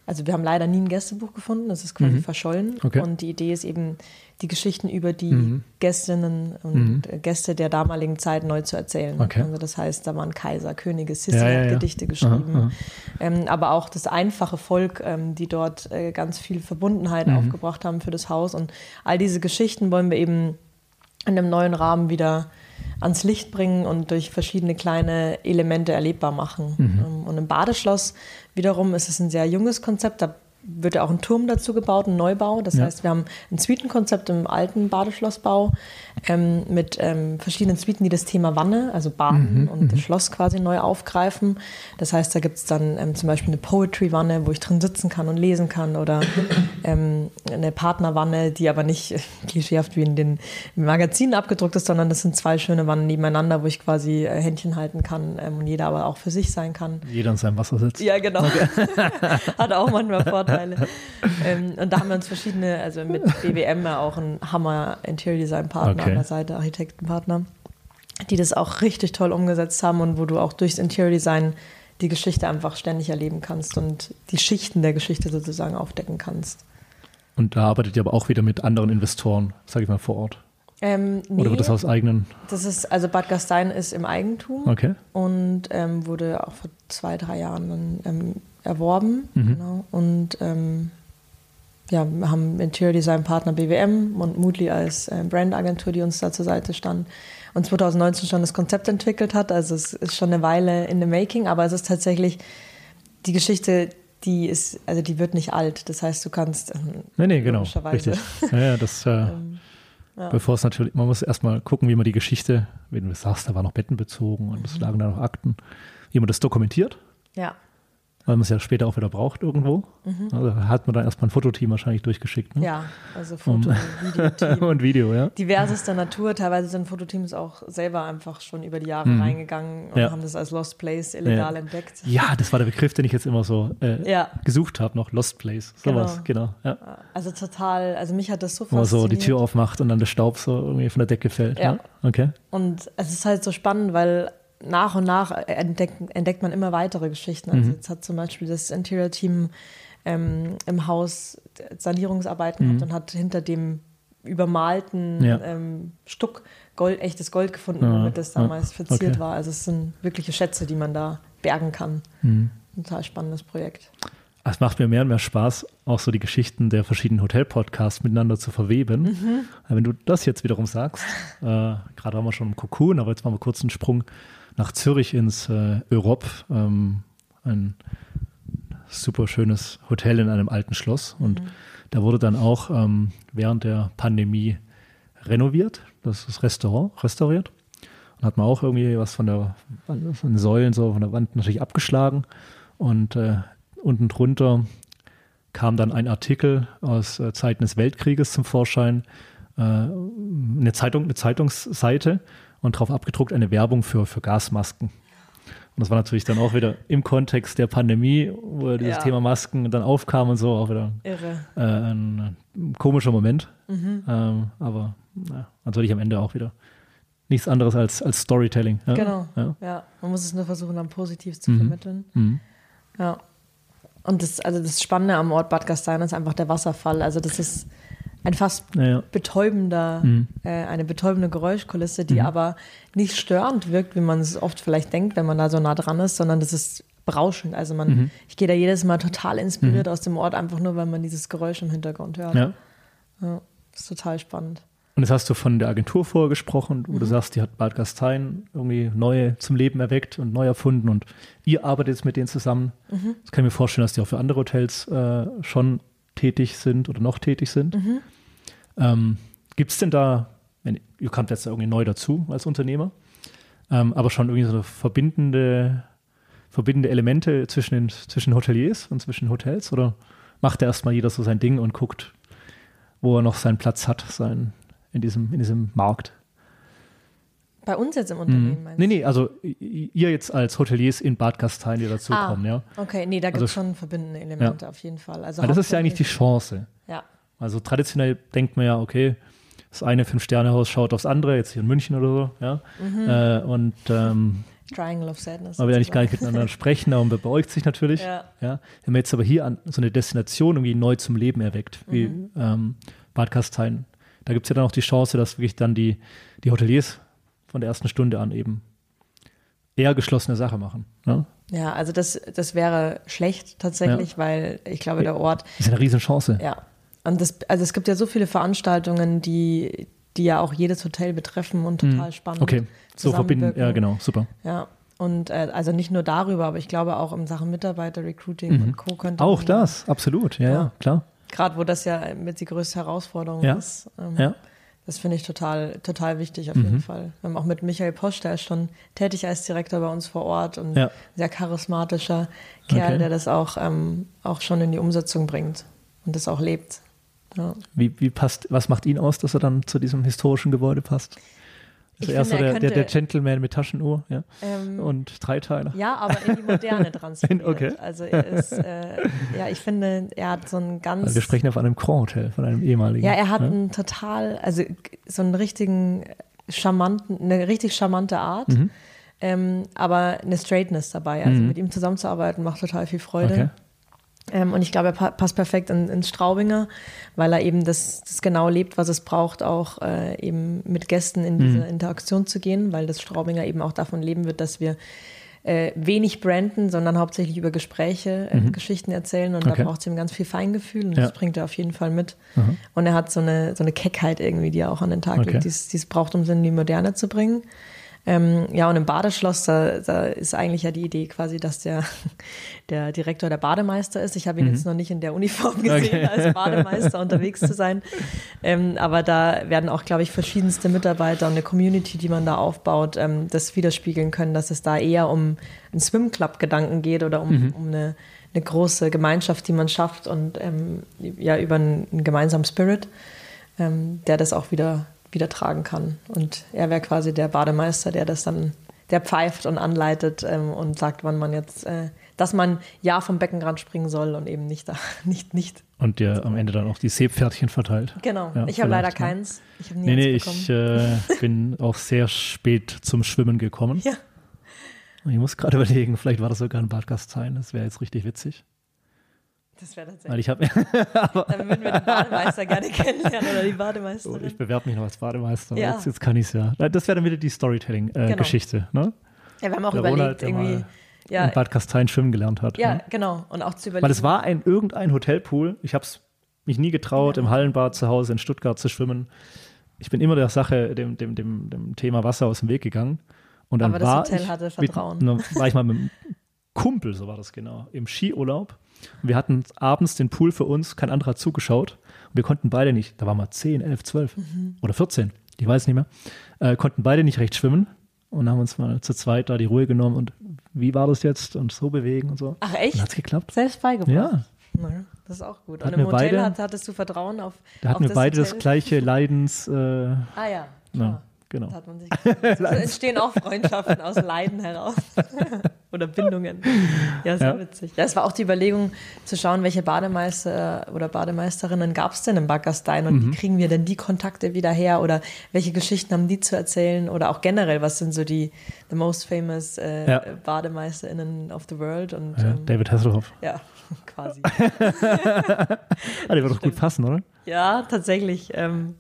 also wir haben leider nie ein Gästebuch gefunden, das ist quasi verschollen. Mhm. Okay. Mhm. Und die Idee ist eben, die Geschichten über die Gästinnen und äh, Gäste der damaligen Zeit neu zu erzählen. Okay. Also das heißt, da waren Kaiser, Könige, Sissi Ja, ja, hat ja. Gedichte geschrieben. Ähm, aber auch das einfache Volk, ähm, die dort äh, ganz viel Verbundenheit Mhm. aufgebracht haben für das Haus. Und all diese Geschichten wollen wir eben in einem neuen Rahmen wieder ans Licht bringen und durch verschiedene kleine Elemente erlebbar machen. Mhm. Ähm, Und im Badeschloss wiederum ist es ein sehr junges Konzept. Da wird ja auch ein Turm dazu gebaut, ein Neubau. Das Ja. heißt, wir haben ein Suitenkonzept im alten Badeschlossbau ähm, mit ähm, verschiedenen Suiten, die das Thema Wanne, also Baden Mhm, und das Schloss quasi neu aufgreifen. Das heißt, da gibt es dann ähm, zum Beispiel eine Poetry-Wanne, wo ich drin sitzen kann und lesen kann oder ähm, eine Partnerwanne, die aber nicht klischeehaft wie in den Magazinen abgedruckt ist, sondern das sind zwei schöne Wannen nebeneinander, wo ich quasi äh, Händchen halten kann ähm, und jeder aber auch für sich sein kann. Jeder in seinem Wasser sitzt. Ja, genau. Hat auch manchmal Vorteile. Ähm, und da haben wir uns verschiedene, also mit BWM ja auch ein Hammer Interior Design Partner Okay. an der Seite, Architektenpartner, die das auch richtig toll umgesetzt haben und wo du auch durchs Interior Design die Geschichte einfach ständig erleben kannst und die Schichten der Geschichte sozusagen aufdecken kannst. Und da arbeitet ihr aber auch wieder mit anderen Investoren, sage ich mal, vor Ort. Ähm, nee, Oder wird das aus eigenen? das ist, also Bad Gastein ist im Eigentum. Okay. und ähm, wurde auch vor zwei, drei Jahren dann ähm, erworben. Mhm. Genau. Und ähm, ja, wir haben Interior Design Partner BWM und Moodly als äh, Brandagentur, die uns da zur Seite stand. Und 2019 schon das Konzept entwickelt hat. Also es ist schon eine Weile in the making, aber es ist tatsächlich die Geschichte, die ist, also die wird nicht alt. Das heißt, du kannst ähm, Nee, nee, genau. Richtig. Ja, das, äh, ja. bevor es natürlich, man muss erstmal gucken, wie man die Geschichte, wenn du sagst, da war noch Betten bezogen und es lagen da noch Akten, wie man das dokumentiert. ja. Weil man es ja später auch wieder braucht irgendwo. Mhm. Also hat man dann erstmal ein Fototeam wahrscheinlich durchgeschickt. Ne? Ja, also Foto- und Videoteam. und Video, ja. Diversester Natur. Teilweise sind Fototeams auch selber einfach schon über die Jahre mhm. reingegangen und ja. haben das als Lost Place illegal ja. entdeckt. Ja, das war der Begriff, den ich jetzt immer so äh, ja. gesucht habe, noch Lost Place. Sowas, genau. genau ja. Also total, also mich hat das so fasziniert. Wo man so die Tür aufmacht und dann der Staub so irgendwie von der Decke fällt. Ja. Ne? Okay. Und es ist halt so spannend, weil nach und nach entdeckt, entdeckt man immer weitere Geschichten. Also mhm. jetzt hat zum Beispiel das Interior-Team ähm, im Haus Sanierungsarbeiten mhm. gehabt und hat hinter dem übermalten ja. ähm, Stuck Gold, echtes Gold gefunden, ja. womit das damals ja. verziert okay. war. Also es sind wirkliche Schätze, die man da bergen kann. Mhm. Ein total spannendes Projekt. Es macht mir mehr und mehr Spaß, auch so die Geschichten der verschiedenen Hotel-Podcasts miteinander zu verweben. Mhm. Wenn du das jetzt wiederum sagst, äh, gerade waren wir schon im Cocoon, aber jetzt machen wir kurz einen Sprung nach Zürich ins äh, Europ, ähm, ein super schönes Hotel in einem alten Schloss. Und mhm. da wurde dann auch ähm, während der Pandemie renoviert, das ist Restaurant, restauriert. Und hat man auch irgendwie was von der von den Säulen, so von der Wand natürlich abgeschlagen. Und äh, unten drunter kam dann ein Artikel aus äh, Zeiten des Weltkrieges zum Vorschein, äh, eine Zeitung, eine Zeitungsseite und drauf abgedruckt eine Werbung für, für Gasmasken. Und das war natürlich dann auch wieder im Kontext der Pandemie, wo dieses ja. Thema Masken dann aufkam und so, auch wieder. Äh, ein, ein, komischer Moment. Mhm. Ähm, aber na, natürlich am Ende auch wieder nichts anderes als, als Storytelling. Ja? Genau. Ja. ja. man muss es nur versuchen, dann positiv zu mhm. vermitteln. Mhm. Ja. Und das, also das Spannende am Ort Bad Gastein ist einfach der Wasserfall. Also das ist ein fast ja. betäubender, mhm. äh, eine betäubende Geräuschkulisse, die mhm. aber nicht störend wirkt, wie man es oft vielleicht denkt, wenn man da so nah dran ist, sondern das ist berauschend. Also man, mhm. ich gehe da jedes Mal total inspiriert mhm. aus dem Ort, einfach nur, weil man dieses Geräusch im Hintergrund hört. Ja. ja das ist total spannend. Und jetzt hast du von der Agentur vorgesprochen, wo mhm. du sagst, die hat Bad Gastein irgendwie neu zum Leben erweckt und neu erfunden und ihr arbeitet jetzt mit denen zusammen. Mhm. Das kann ich mir vorstellen, dass die auch für andere Hotels äh, schon tätig sind oder noch tätig sind. Mhm. Ähm, Gibt es denn da, wenn, ihr kommt jetzt irgendwie neu dazu als Unternehmer, ähm, aber schon irgendwie so verbindende, verbindende Elemente zwischen, den, zwischen Hoteliers und zwischen Hotels? Oder macht erstmal jeder so sein Ding und guckt, wo er noch seinen Platz hat, sein, in, diesem, in diesem Markt? Bei uns jetzt im Unternehmen, mhm. meinst Nee, nee, also ihr jetzt als Hoteliers in Bad Gastein, die dazukommen, ah, ja. Okay, nee, da gibt es also, schon verbindende Elemente ja. auf jeden Fall. Also das ist ja eigentlich die Chance. Ja. Also traditionell denkt man ja, okay, das eine Fünf-Sterne-Haus schaut aufs andere, jetzt hier in München oder so, ja. Mhm. Äh, und ähm, Triangle of Sadness. Man will eigentlich gar nicht miteinander sprechen, aber man beäugt sich natürlich. Ja. ja. Wenn man jetzt aber hier an so eine Destination irgendwie neu zum Leben erweckt, wie mhm. ähm, Bad Kastein, da gibt es ja dann auch die Chance, dass wirklich dann die, die Hoteliers von der ersten Stunde an eben eher geschlossene Sache machen. Ne? Ja, also das, das wäre schlecht tatsächlich, ja. weil ich glaube, der Ort. Das ist eine Riesenchance. Ja, und das, also es gibt ja so viele Veranstaltungen, die, die ja auch jedes Hotel betreffen und hm. total spannend. Okay, so verbinden, ja genau, super. Ja, und äh, also nicht nur darüber, aber ich glaube auch in Sachen Mitarbeiter, Recruiting mhm. und Co. könnte Auch das, absolut, ja, ja, ja klar. Gerade wo das ja mit die größte Herausforderung ja. ist. Ähm, ja. Das finde ich total, total wichtig auf mhm. jeden Fall. Wir haben auch mit Michael Posch, der ist schon tätig als Direktor bei uns vor Ort und ja. sehr charismatischer Kerl, okay. der das auch, ähm, auch schon in die Umsetzung bringt und das auch lebt. Ja. Wie, wie passt, was macht ihn aus, dass er dann zu diesem historischen Gebäude passt? Also er ist so der, der, der, Gentleman mit Taschenuhr ja? Ähm, und Dreiteiler. Ja, aber in die Moderne transferiert. okay. Also er ist, äh, ja, ich finde, er hat so ein ganz. Also wir sprechen ja von einem Grand Hotel, von einem ehemaligen. Ja, er hat ja? einen total, also so einen richtigen charmanten, eine richtig charmante Art, mhm. ähm, aber eine Straightness dabei. Also mhm. mit ihm zusammenzuarbeiten macht total viel Freude. Okay. Ähm, und ich glaube, er pa passt perfekt in, ins Straubinger, weil er eben das, das, genau lebt, was es braucht, auch äh, eben mit Gästen in diese mhm. Interaktion zu gehen, weil das Straubinger eben auch davon leben wird, dass wir äh, wenig branden, sondern hauptsächlich über Gespräche äh, mhm. Geschichten erzählen. Und okay. da braucht es eben ganz viel Feingefühl und ja. das bringt er auf jeden Fall mit. Mhm. Und er hat so eine, so eine Keckheit irgendwie, die er auch an den Tag okay. legt, die es braucht, um es in die Moderne zu bringen. Ähm, ja, und im Badeschloss, da, da, ist eigentlich ja die Idee quasi, dass der, der Direktor der Bademeister ist. Ich habe ihn mhm. jetzt noch nicht in der Uniform gesehen, okay. als Bademeister unterwegs zu sein. Ähm, aber da werden auch, glaube ich, verschiedenste Mitarbeiter und eine Community, die man da aufbaut, ähm, das widerspiegeln können, dass es da eher um einen Swim-Club-Gedanken geht oder um, mhm. um eine, eine, große Gemeinschaft, die man schafft und ähm, ja über einen, einen gemeinsamen Spirit, ähm, der das auch wieder wieder tragen kann. Und er wäre quasi der Bademeister, der das dann, der pfeift und anleitet ähm, und sagt, wann man jetzt, äh, dass man ja vom Beckenrand springen soll und eben nicht da, nicht, nicht. Und der am Ende dann auch die Seepferdchen verteilt. Genau. Ja, ich habe leider keins. Ich habe nie nee, nee, ich äh, bin auch sehr spät zum Schwimmen gekommen. Ja. Ich muss gerade überlegen, vielleicht war das sogar ein Bad Gastein, das wäre jetzt richtig witzig. Das wäre tatsächlich. Weil ich habe. Dann würden wir den Bademeister gerne kennenlernen oder die Bademeisterin. Oh, ich bewerbe mich noch als Bademeister. Ja. Jetzt, jetzt kann ich es ja. Das wäre dann wieder die Storytelling-Geschichte. Äh, genau. Ne? Ja, wir haben auch der überlegt, Ronald, irgendwie. Ja, in Bad Kastein schwimmen gelernt hat. Ja, ne? genau. Und auch zu überlegen. Weil es war ein irgendein Hotelpool. Ich habe es mich nie getraut, ja. im Hallenbad zu Hause in Stuttgart zu schwimmen. Ich bin immer der Sache, dem, dem, dem, dem Thema Wasser aus dem Weg gegangen. Und dann Aber das war Hotel hatte Vertrauen. Mit, dann war ich mal mit einem Kumpel, so war das genau, im Skiurlaub wir hatten abends den Pool für uns, kein anderer hat zugeschaut. Und wir konnten beide nicht, da waren wir 10, 11, 12 mhm. oder 14, ich weiß nicht mehr, äh, konnten beide nicht recht schwimmen und haben uns mal zu zweit da die Ruhe genommen und wie war das jetzt und so bewegen und so. Ach echt? Hat es geklappt? Selbst beigebracht? Ja. Das ist auch gut. Und im Hotel beide, hattest du Vertrauen auf Da hatten auf wir beide Hotel? das gleiche Leidens... Äh, ah ja, klar. Genau. so entstehen auch Freundschaften aus Leiden heraus. oder Bindungen. Ja, sehr ja. witzig. Ja, es war auch die Überlegung zu schauen, welche Bademeister oder Bademeisterinnen gab es denn im Backerstein und mhm. wie kriegen wir denn die Kontakte wieder her oder welche Geschichten haben die zu erzählen oder auch generell, was sind so die the most famous äh, ja. BademeisterInnen of the world und ja, ähm, David Hasselhoff. Ja, quasi. ah, der wird doch gut passen, oder? Ja, tatsächlich. Ähm,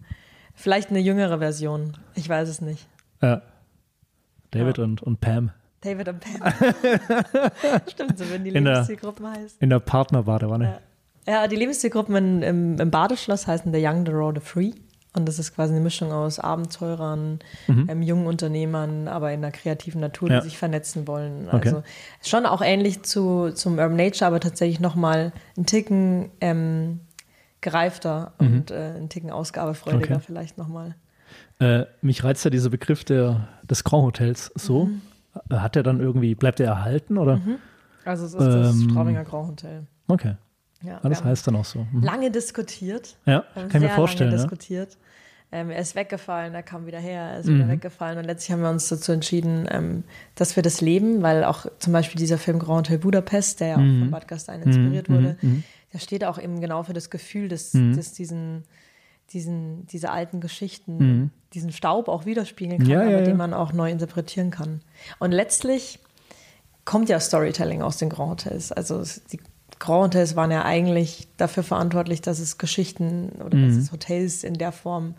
Vielleicht eine jüngere Version. Ich weiß es nicht. Ja. David ja. Und, und Pam. David und Pam. Stimmt, so wenn die Lebenszielgruppen heißen. In der Partnerbadewanne. Ja. ja, die Lebenszielgruppen in, im, im Badeschloss heißen The Young, The Raw, The Free. Und das ist quasi eine Mischung aus Abenteurern, mhm. ähm, jungen Unternehmern, aber in der kreativen Natur, ja. die sich vernetzen wollen. Okay. Also schon auch ähnlich zu, zum Urban Nature, aber tatsächlich nochmal einen Ticken ähm, gereifter mhm. und äh, ein Ticken ausgabefreudiger okay. vielleicht nochmal. Äh, mich reizt ja dieser Begriff der, des Grand Hotels so. Mhm. Äh, hat er dann irgendwie, bleibt er erhalten oder? Mhm. Also es ist ähm, das Straubinger Grand Hotel. Okay. Ja, das heißt dann auch so. Mhm. Lange diskutiert. Ja, kann ich mir vorstellen. Lange ja. diskutiert. Ähm, er ist weggefallen, er kam wieder her, er ist wieder mhm. weggefallen und letztlich haben wir uns dazu entschieden, ähm, dass wir das leben, weil auch zum Beispiel dieser Film Grand Hotel Budapest, der ja auch mhm. von Bad Gastein inspiriert wurde, der steht auch eben genau für das Gefühl, dass, mhm. dass diesen, diesen, diese alten Geschichten, mhm. diesen Staub auch widerspiegeln kann, ja, aber ja, den man auch neu interpretieren kann. Und letztlich kommt ja Storytelling aus den Grand Hotels. Also die Grand Hotels waren ja eigentlich dafür verantwortlich, dass es Geschichten oder mhm. dass es Hotels in der Form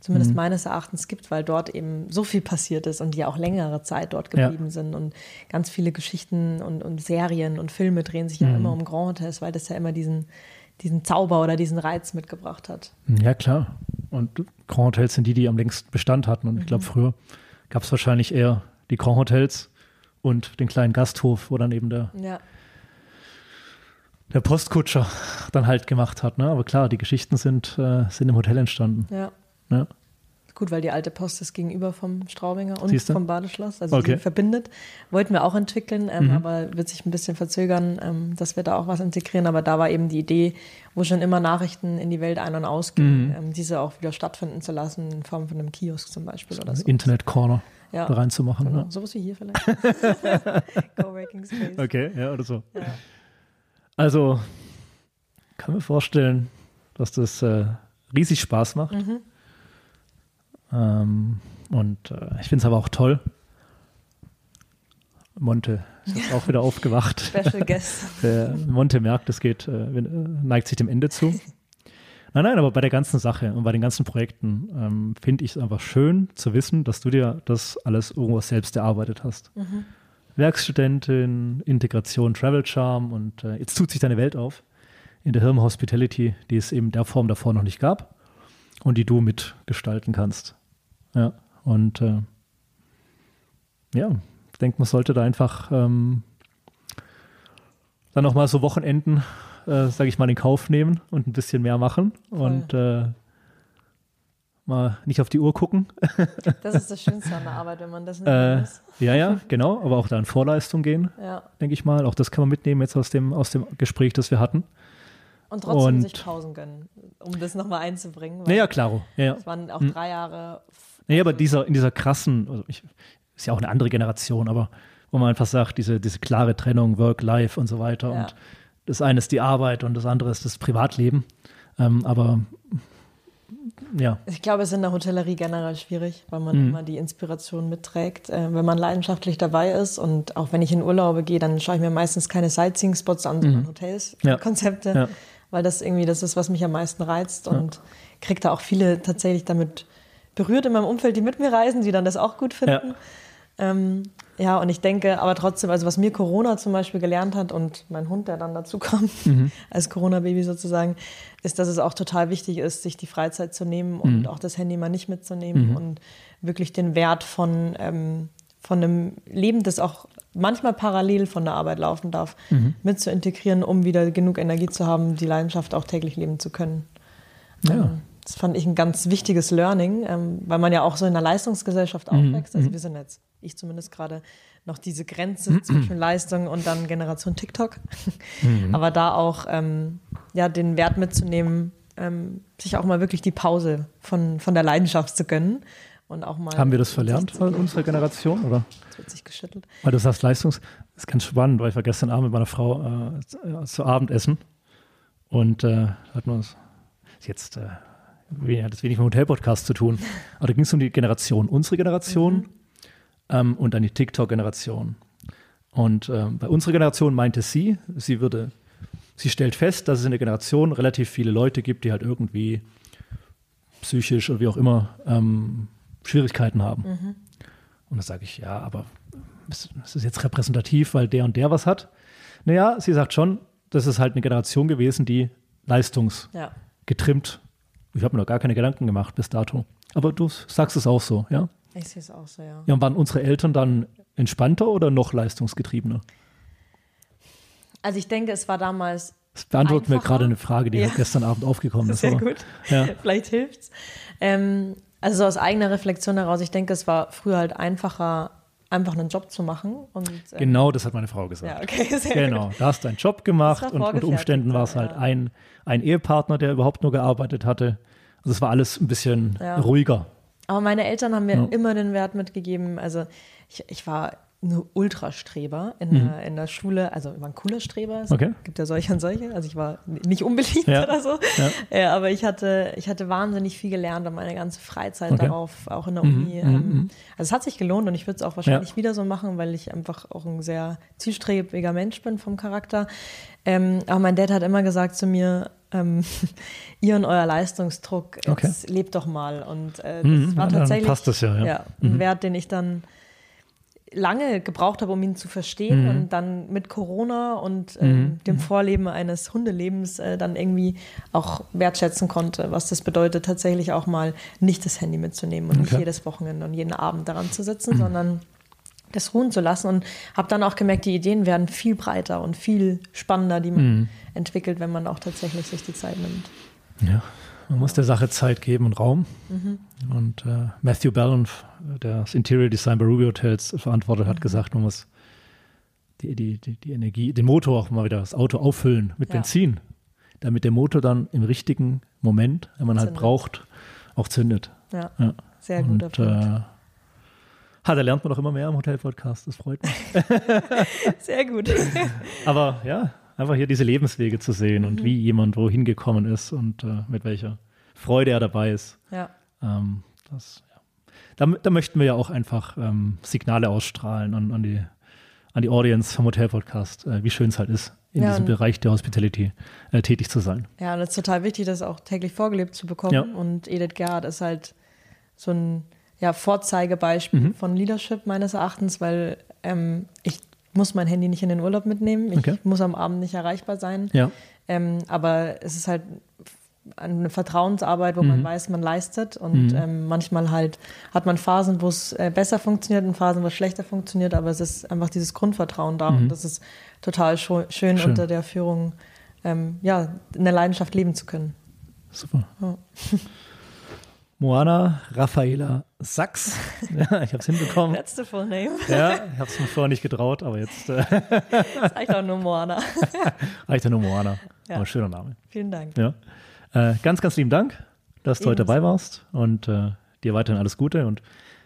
zumindest mhm. meines Erachtens gibt, weil dort eben so viel passiert ist und die auch längere Zeit dort geblieben ja. sind und ganz viele Geschichten und, und, Serien und Filme drehen sich ja mhm. immer um Grand Hotels, weil das ja immer diesen, diesen Zauber oder diesen Reiz mitgebracht hat. Ja, klar. Und Grand Hotels sind die, die am längsten Bestand hatten. Und mhm. ich glaube, früher gab es wahrscheinlich eher die Grand Hotels und den kleinen Gasthof, wo dann eben der, ja. der Postkutscher dann halt gemacht hat. Ne? Aber klar, die Geschichten sind, äh, sind im Hotel entstanden. Ja. Ja. Gut, weil die alte Post ist gegenüber vom Straubinger und Siehste? vom Badeschloss, also okay. die verbindet. Wollten wir auch entwickeln, ähm, mhm. aber wird sich ein bisschen verzögern, ähm, dass wir da auch was integrieren. Aber da war eben die Idee, wo schon immer Nachrichten in die Welt ein- und ausgehen, mhm. ähm, diese auch wieder stattfinden zu lassen, in Form von einem Kiosk zum Beispiel oder so. Internet Corner ja. reinzumachen. Genau. Ja. Sowas wie hier vielleicht. Co-working Space. Okay, ja, oder so. Ja. Also, kann mir vorstellen, dass das äh, riesig Spaß macht. Mhm ähm, und äh, ich finde es aber auch toll. Monte ist jetzt auch wieder aufgewacht. Special Guest. Der Monte merkt, es geht, äh, äh, neigt sich dem Ende zu. Nein, nein, aber bei der ganzen Sache und bei den ganzen Projekten ähm, finde ich es einfach schön zu wissen, dass du dir das alles irgendwo selbst erarbeitet hast. Mhm. Werkstudentin, Integration, Travel Charm und äh, jetzt tut sich deine Welt auf in der Hirn Hospitality, die es eben der Form davor noch nicht gab und die du mitgestalten kannst. Ja, und äh, ja, ich denke, man sollte da einfach ähm, dann auch mal so Wochenenden, äh, sage ich mal, in Kauf nehmen und ein bisschen mehr machen Voll. und äh, mal nicht auf die Uhr gucken. Das ist das Schönste an der Arbeit, wenn man das nicht äh, muss. Ja, ja, genau, aber auch da in Vorleistung gehen, ja. denke ich mal. Auch das kann man mitnehmen jetzt aus dem, aus dem Gespräch, das wir hatten. Und trotzdem und, sich Pausen gönnen, um das nochmal einzubringen. Naja, klaro. Ja, Das waren auch hm. drei Jahre. Naja, aber dieser, in dieser krassen, also ich, ist ja auch eine andere Generation, aber wo man einfach sagt, diese, diese klare Trennung, Work, Life und so weiter. Ja. Und das eine ist die Arbeit und das andere ist das Privatleben. Ähm, aber ja. Ich glaube, es ist in der Hotellerie generell schwierig, weil man mhm. immer die Inspiration mitträgt. Äh, wenn man leidenschaftlich dabei ist und auch wenn ich in Urlaube gehe, dann schaue ich mir meistens keine Sightseeing-Spots an, sondern mhm. Hotels, ja. Konzepte, ja. weil das irgendwie das ist, was mich am meisten reizt und kriege da auch viele tatsächlich damit berührt in meinem Umfeld, die mit mir reisen, die dann das auch gut finden. Ähm, ja, und ich denke aber trotzdem, also was mir Corona zum Beispiel gelernt hat und mein Hund, der dann dazu kam, mhm. als Corona-Baby sozusagen, ist, dass es auch total wichtig ist, sich die Freizeit zu nehmen und mhm. auch das Handy mal nicht mitzunehmen mhm. und wirklich den Wert von, ähm, von einem Leben, das auch manchmal parallel von der Arbeit laufen darf, mhm. mit zu integrieren, um wieder genug Energie zu haben, die Leidenschaft auch täglich leben zu können. Ja. Ähm, das fand ich ein ganz wichtiges Learning, ähm, weil man ja auch so in einer Leistungsgesellschaft mhm. aufwächst. Also mhm. wir sind jetzt ich zumindest gerade noch diese Grenze mhm. zwischen Leistung und dann Generation TikTok. Aber da auch ähm, ja, den Wert mitzunehmen, ähm, sich auch mal wirklich die Pause von, von der Leidenschaft zu gönnen. Und auch mal Haben wir das verlernt von unserer Generation? Oder? Das wird sich geschüttelt. Weil du sagst Leistungs, das ist ganz spannend, weil ich war gestern Abend mit meiner Frau äh, zu Abendessen und äh, hatten wir uns jetzt äh, hat das wenig mit dem Hotel-Podcast zu tun. Aber da ging es um die Generation. Unsere Generation mhm ähm, und dann die TikTok-Generation. Und ähm, bei unserer Generation meinte sie, sie würde, sie stellt fest, dass es in der Generation relativ viele Leute gibt, die halt irgendwie psychisch oder wie auch immer ähm, Schwierigkeiten haben. Mhm. Und da sage ich, ja, aber ist das jetzt repräsentativ, weil der und der was hat? Naja, sie sagt schon, das ist halt eine Generation gewesen, die leistungsgetrimmt. Ja. Ich habe mir noch gar keine Gedanken gemacht bis dato. Aber du sagst es auch so, ja? Ich sehe es auch so, ja. Ja, und waren unsere Eltern dann entspannter oder noch leistungsgetriebener? Also ich denke, es war damals. Das beantwortet mir gerade eine Frage, die ja. gestern Abend aufgekommen ist. Sehr aber, gut. Ja. Vielleicht hilft's. Ähm, also so aus eigener Reflexion heraus, ich denke, es war früher halt einfacher, einfach einen Job zu machen. Und, ähm, genau, das hat meine Frau gesagt. Ja, okay, sehr genau, gut. da hast du einen Job gemacht und unter Umständen war es halt ja. ein, ein Ehepartner, der überhaupt nur gearbeitet hatte. Also es war alles ein bisschen ja. ruhiger. Aber meine Eltern haben mir immer den Wert mitgegeben. Also ich, ich war eine Ultrastreber in, mhm. der, in der Schule. Also ich war ein cooler Streber. Es okay. gibt ja solche und solche. Also ich war nicht unbeliebt ja. oder so. Ja. ja. aber ich hatte, ich hatte wahnsinnig viel gelernt und meine ganze Freizeit okay. darauf, auch in der mhm. Uni. Mhm. Ähm, also es hat sich gelohnt und ich würde es auch wahrscheinlich wieder so machen, weil ich einfach auch ein sehr zielstrebiger Mensch bin vom Charakter. Ähm, aber mein Dad hat immer gesagt zu mir, ähm, ihr und euer Leistungsdruck, okay. lebt doch mal. Und äh, das mhm, war tatsächlich passt das ja, ja. ja ein mhm. Wert, den ich dann lange gebraucht habe, um ihn zu verstehen mhm. und dann mit Corona und ähm, mhm. dem Vorleben eines Hundelebens äh, dann irgendwie auch wertschätzen konnte, was das bedeutet, tatsächlich auch mal nicht das Handy mitzunehmen und okay. nicht jedes Wochenende und jeden Abend daran zu sitzen, mhm. sondern das ruhen zu lassen und habe dann auch gemerkt, die Ideen werden viel breiter und viel spannender, die man mhm. entwickelt, wenn man auch tatsächlich sich die Zeit nimmt. Ja, man muss der Sache Zeit geben und Raum. Mhm. Und äh, Matthew Ballon, der das Interior Design bei Ruby Hotels verantwortet, hat mhm. gesagt, man muss die, die, die, die, Energie, den Motor auch mal wieder, das Auto auffüllen mit ja. Benzin, damit der Motor dann im richtigen Moment, wenn man halt zündet. halt braucht, auch zündet. Ja, ja. sehr guter und, Punkt. Äh, Ha, da lernt man doch immer mehr am Hotel-Podcast. Das freut mich. Sehr gut. Aber ja, einfach hier diese Lebenswege zu sehen und mhm. wie jemand wohin gekommen ist und äh, mit welcher Freude er dabei ist. Ja. Ähm, das, ja. Da, da, möchten wir ja auch einfach ähm, Signale ausstrahlen an, an, die, an die Audience vom Hotel-Podcast, äh, wie schön es halt ist, in ja, diesem Bereich der Hospitality äh, tätig zu sein. Ja, und es ist total wichtig, das auch täglich vorgelebt zu bekommen. Ja. Und Edith Gerhardt ist halt so ein ja, Vorzeigebeispiel mhm. von Leadership meines Erachtens, weil ähm, ich muss mein Handy nicht in den Urlaub mitnehmen. Ich okay. muss am Abend nicht erreichbar sein. Ja. Ähm, aber es ist halt eine Vertrauensarbeit, wo man weiß, man leistet. Und ähm, manchmal halt hat man Phasen, wo es äh, besser funktioniert und Phasen, wo es schlechter funktioniert. Aber es ist einfach dieses Grundvertrauen da. Und das ist total schön, Schön. unter der Führung ähm, ja, eine Leidenschaft leben zu können. Super. Ja. Moana Raffaela Sachs. Ja, ich habe es hinbekommen. That's the full name. Ja, ich habe es mir vorher nicht getraut, aber jetzt äh, Das eigentlich auch nur Moana. reicht ja nur Moana. Ja. Aber schöner Name. Vielen Dank. Ja. Äh, ganz, ganz lieben Dank, dass du heute dabei warst und äh, dir weiterhin alles Gute. Und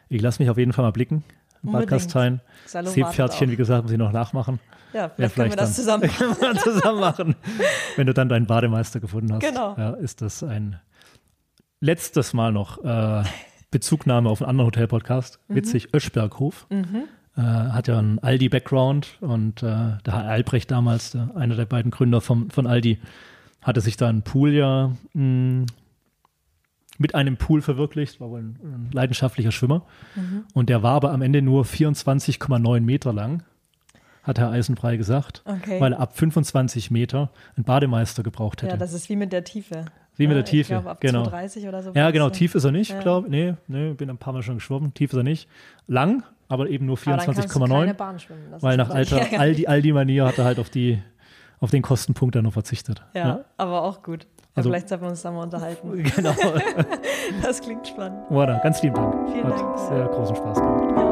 ich lasse mich auf jeden Fall mal blicken. Das wartet Seepferdchen, auch. wie gesagt, muss ich noch nachmachen. Ja, vielleicht, können wir das dann- zusammen Können wir zusammen machen. Wenn du dann deinen Bademeister gefunden hast, Genau. ja, ist das ein letztes Mal noch äh, Bezugnahme auf einen anderen Hotel-Podcast. Mhm. Witzig, Öschberghof. Äh, hat ja einen Aldi-Background und äh, der Herr Albrecht damals, der, einer der beiden Gründer vom, von Aldi, hatte sich da einen Pool ja mh, mit einem Pool verwirklicht, war wohl ein, ein leidenschaftlicher Schwimmer. Mhm. Und der war aber am Ende nur 24,9 Meter lang, hat Herr Eisenbrei gesagt, Okay. weil er ab 25 Meter einen Bademeister gebraucht hätte. Ja, das ist wie mit der Tiefe. Wie mit Ja, der Tiefe, Ich glaube, ab genau. 2,30 oder so. ja, genau, tief ist er nicht, Ja. glaube Nee, nee, bin ein paar Mal schon geschwommen. Tief ist er nicht. Lang, aber eben nur Aber dann kannst du keine 24,9. Bahn schwimmen. Das Weil nach alter Aldi, Aldi-Manier hat er halt auf, die, auf den Kostenpunkt dann noch verzichtet. Ja, aber auch gut. Ja, Also- vielleicht sollten wir uns da mal unterhalten. Genau. Das klingt spannend. Voilà, ganz lieben Dank. Vielen Hat Dank. sehr großen Spaß gemacht. Ja.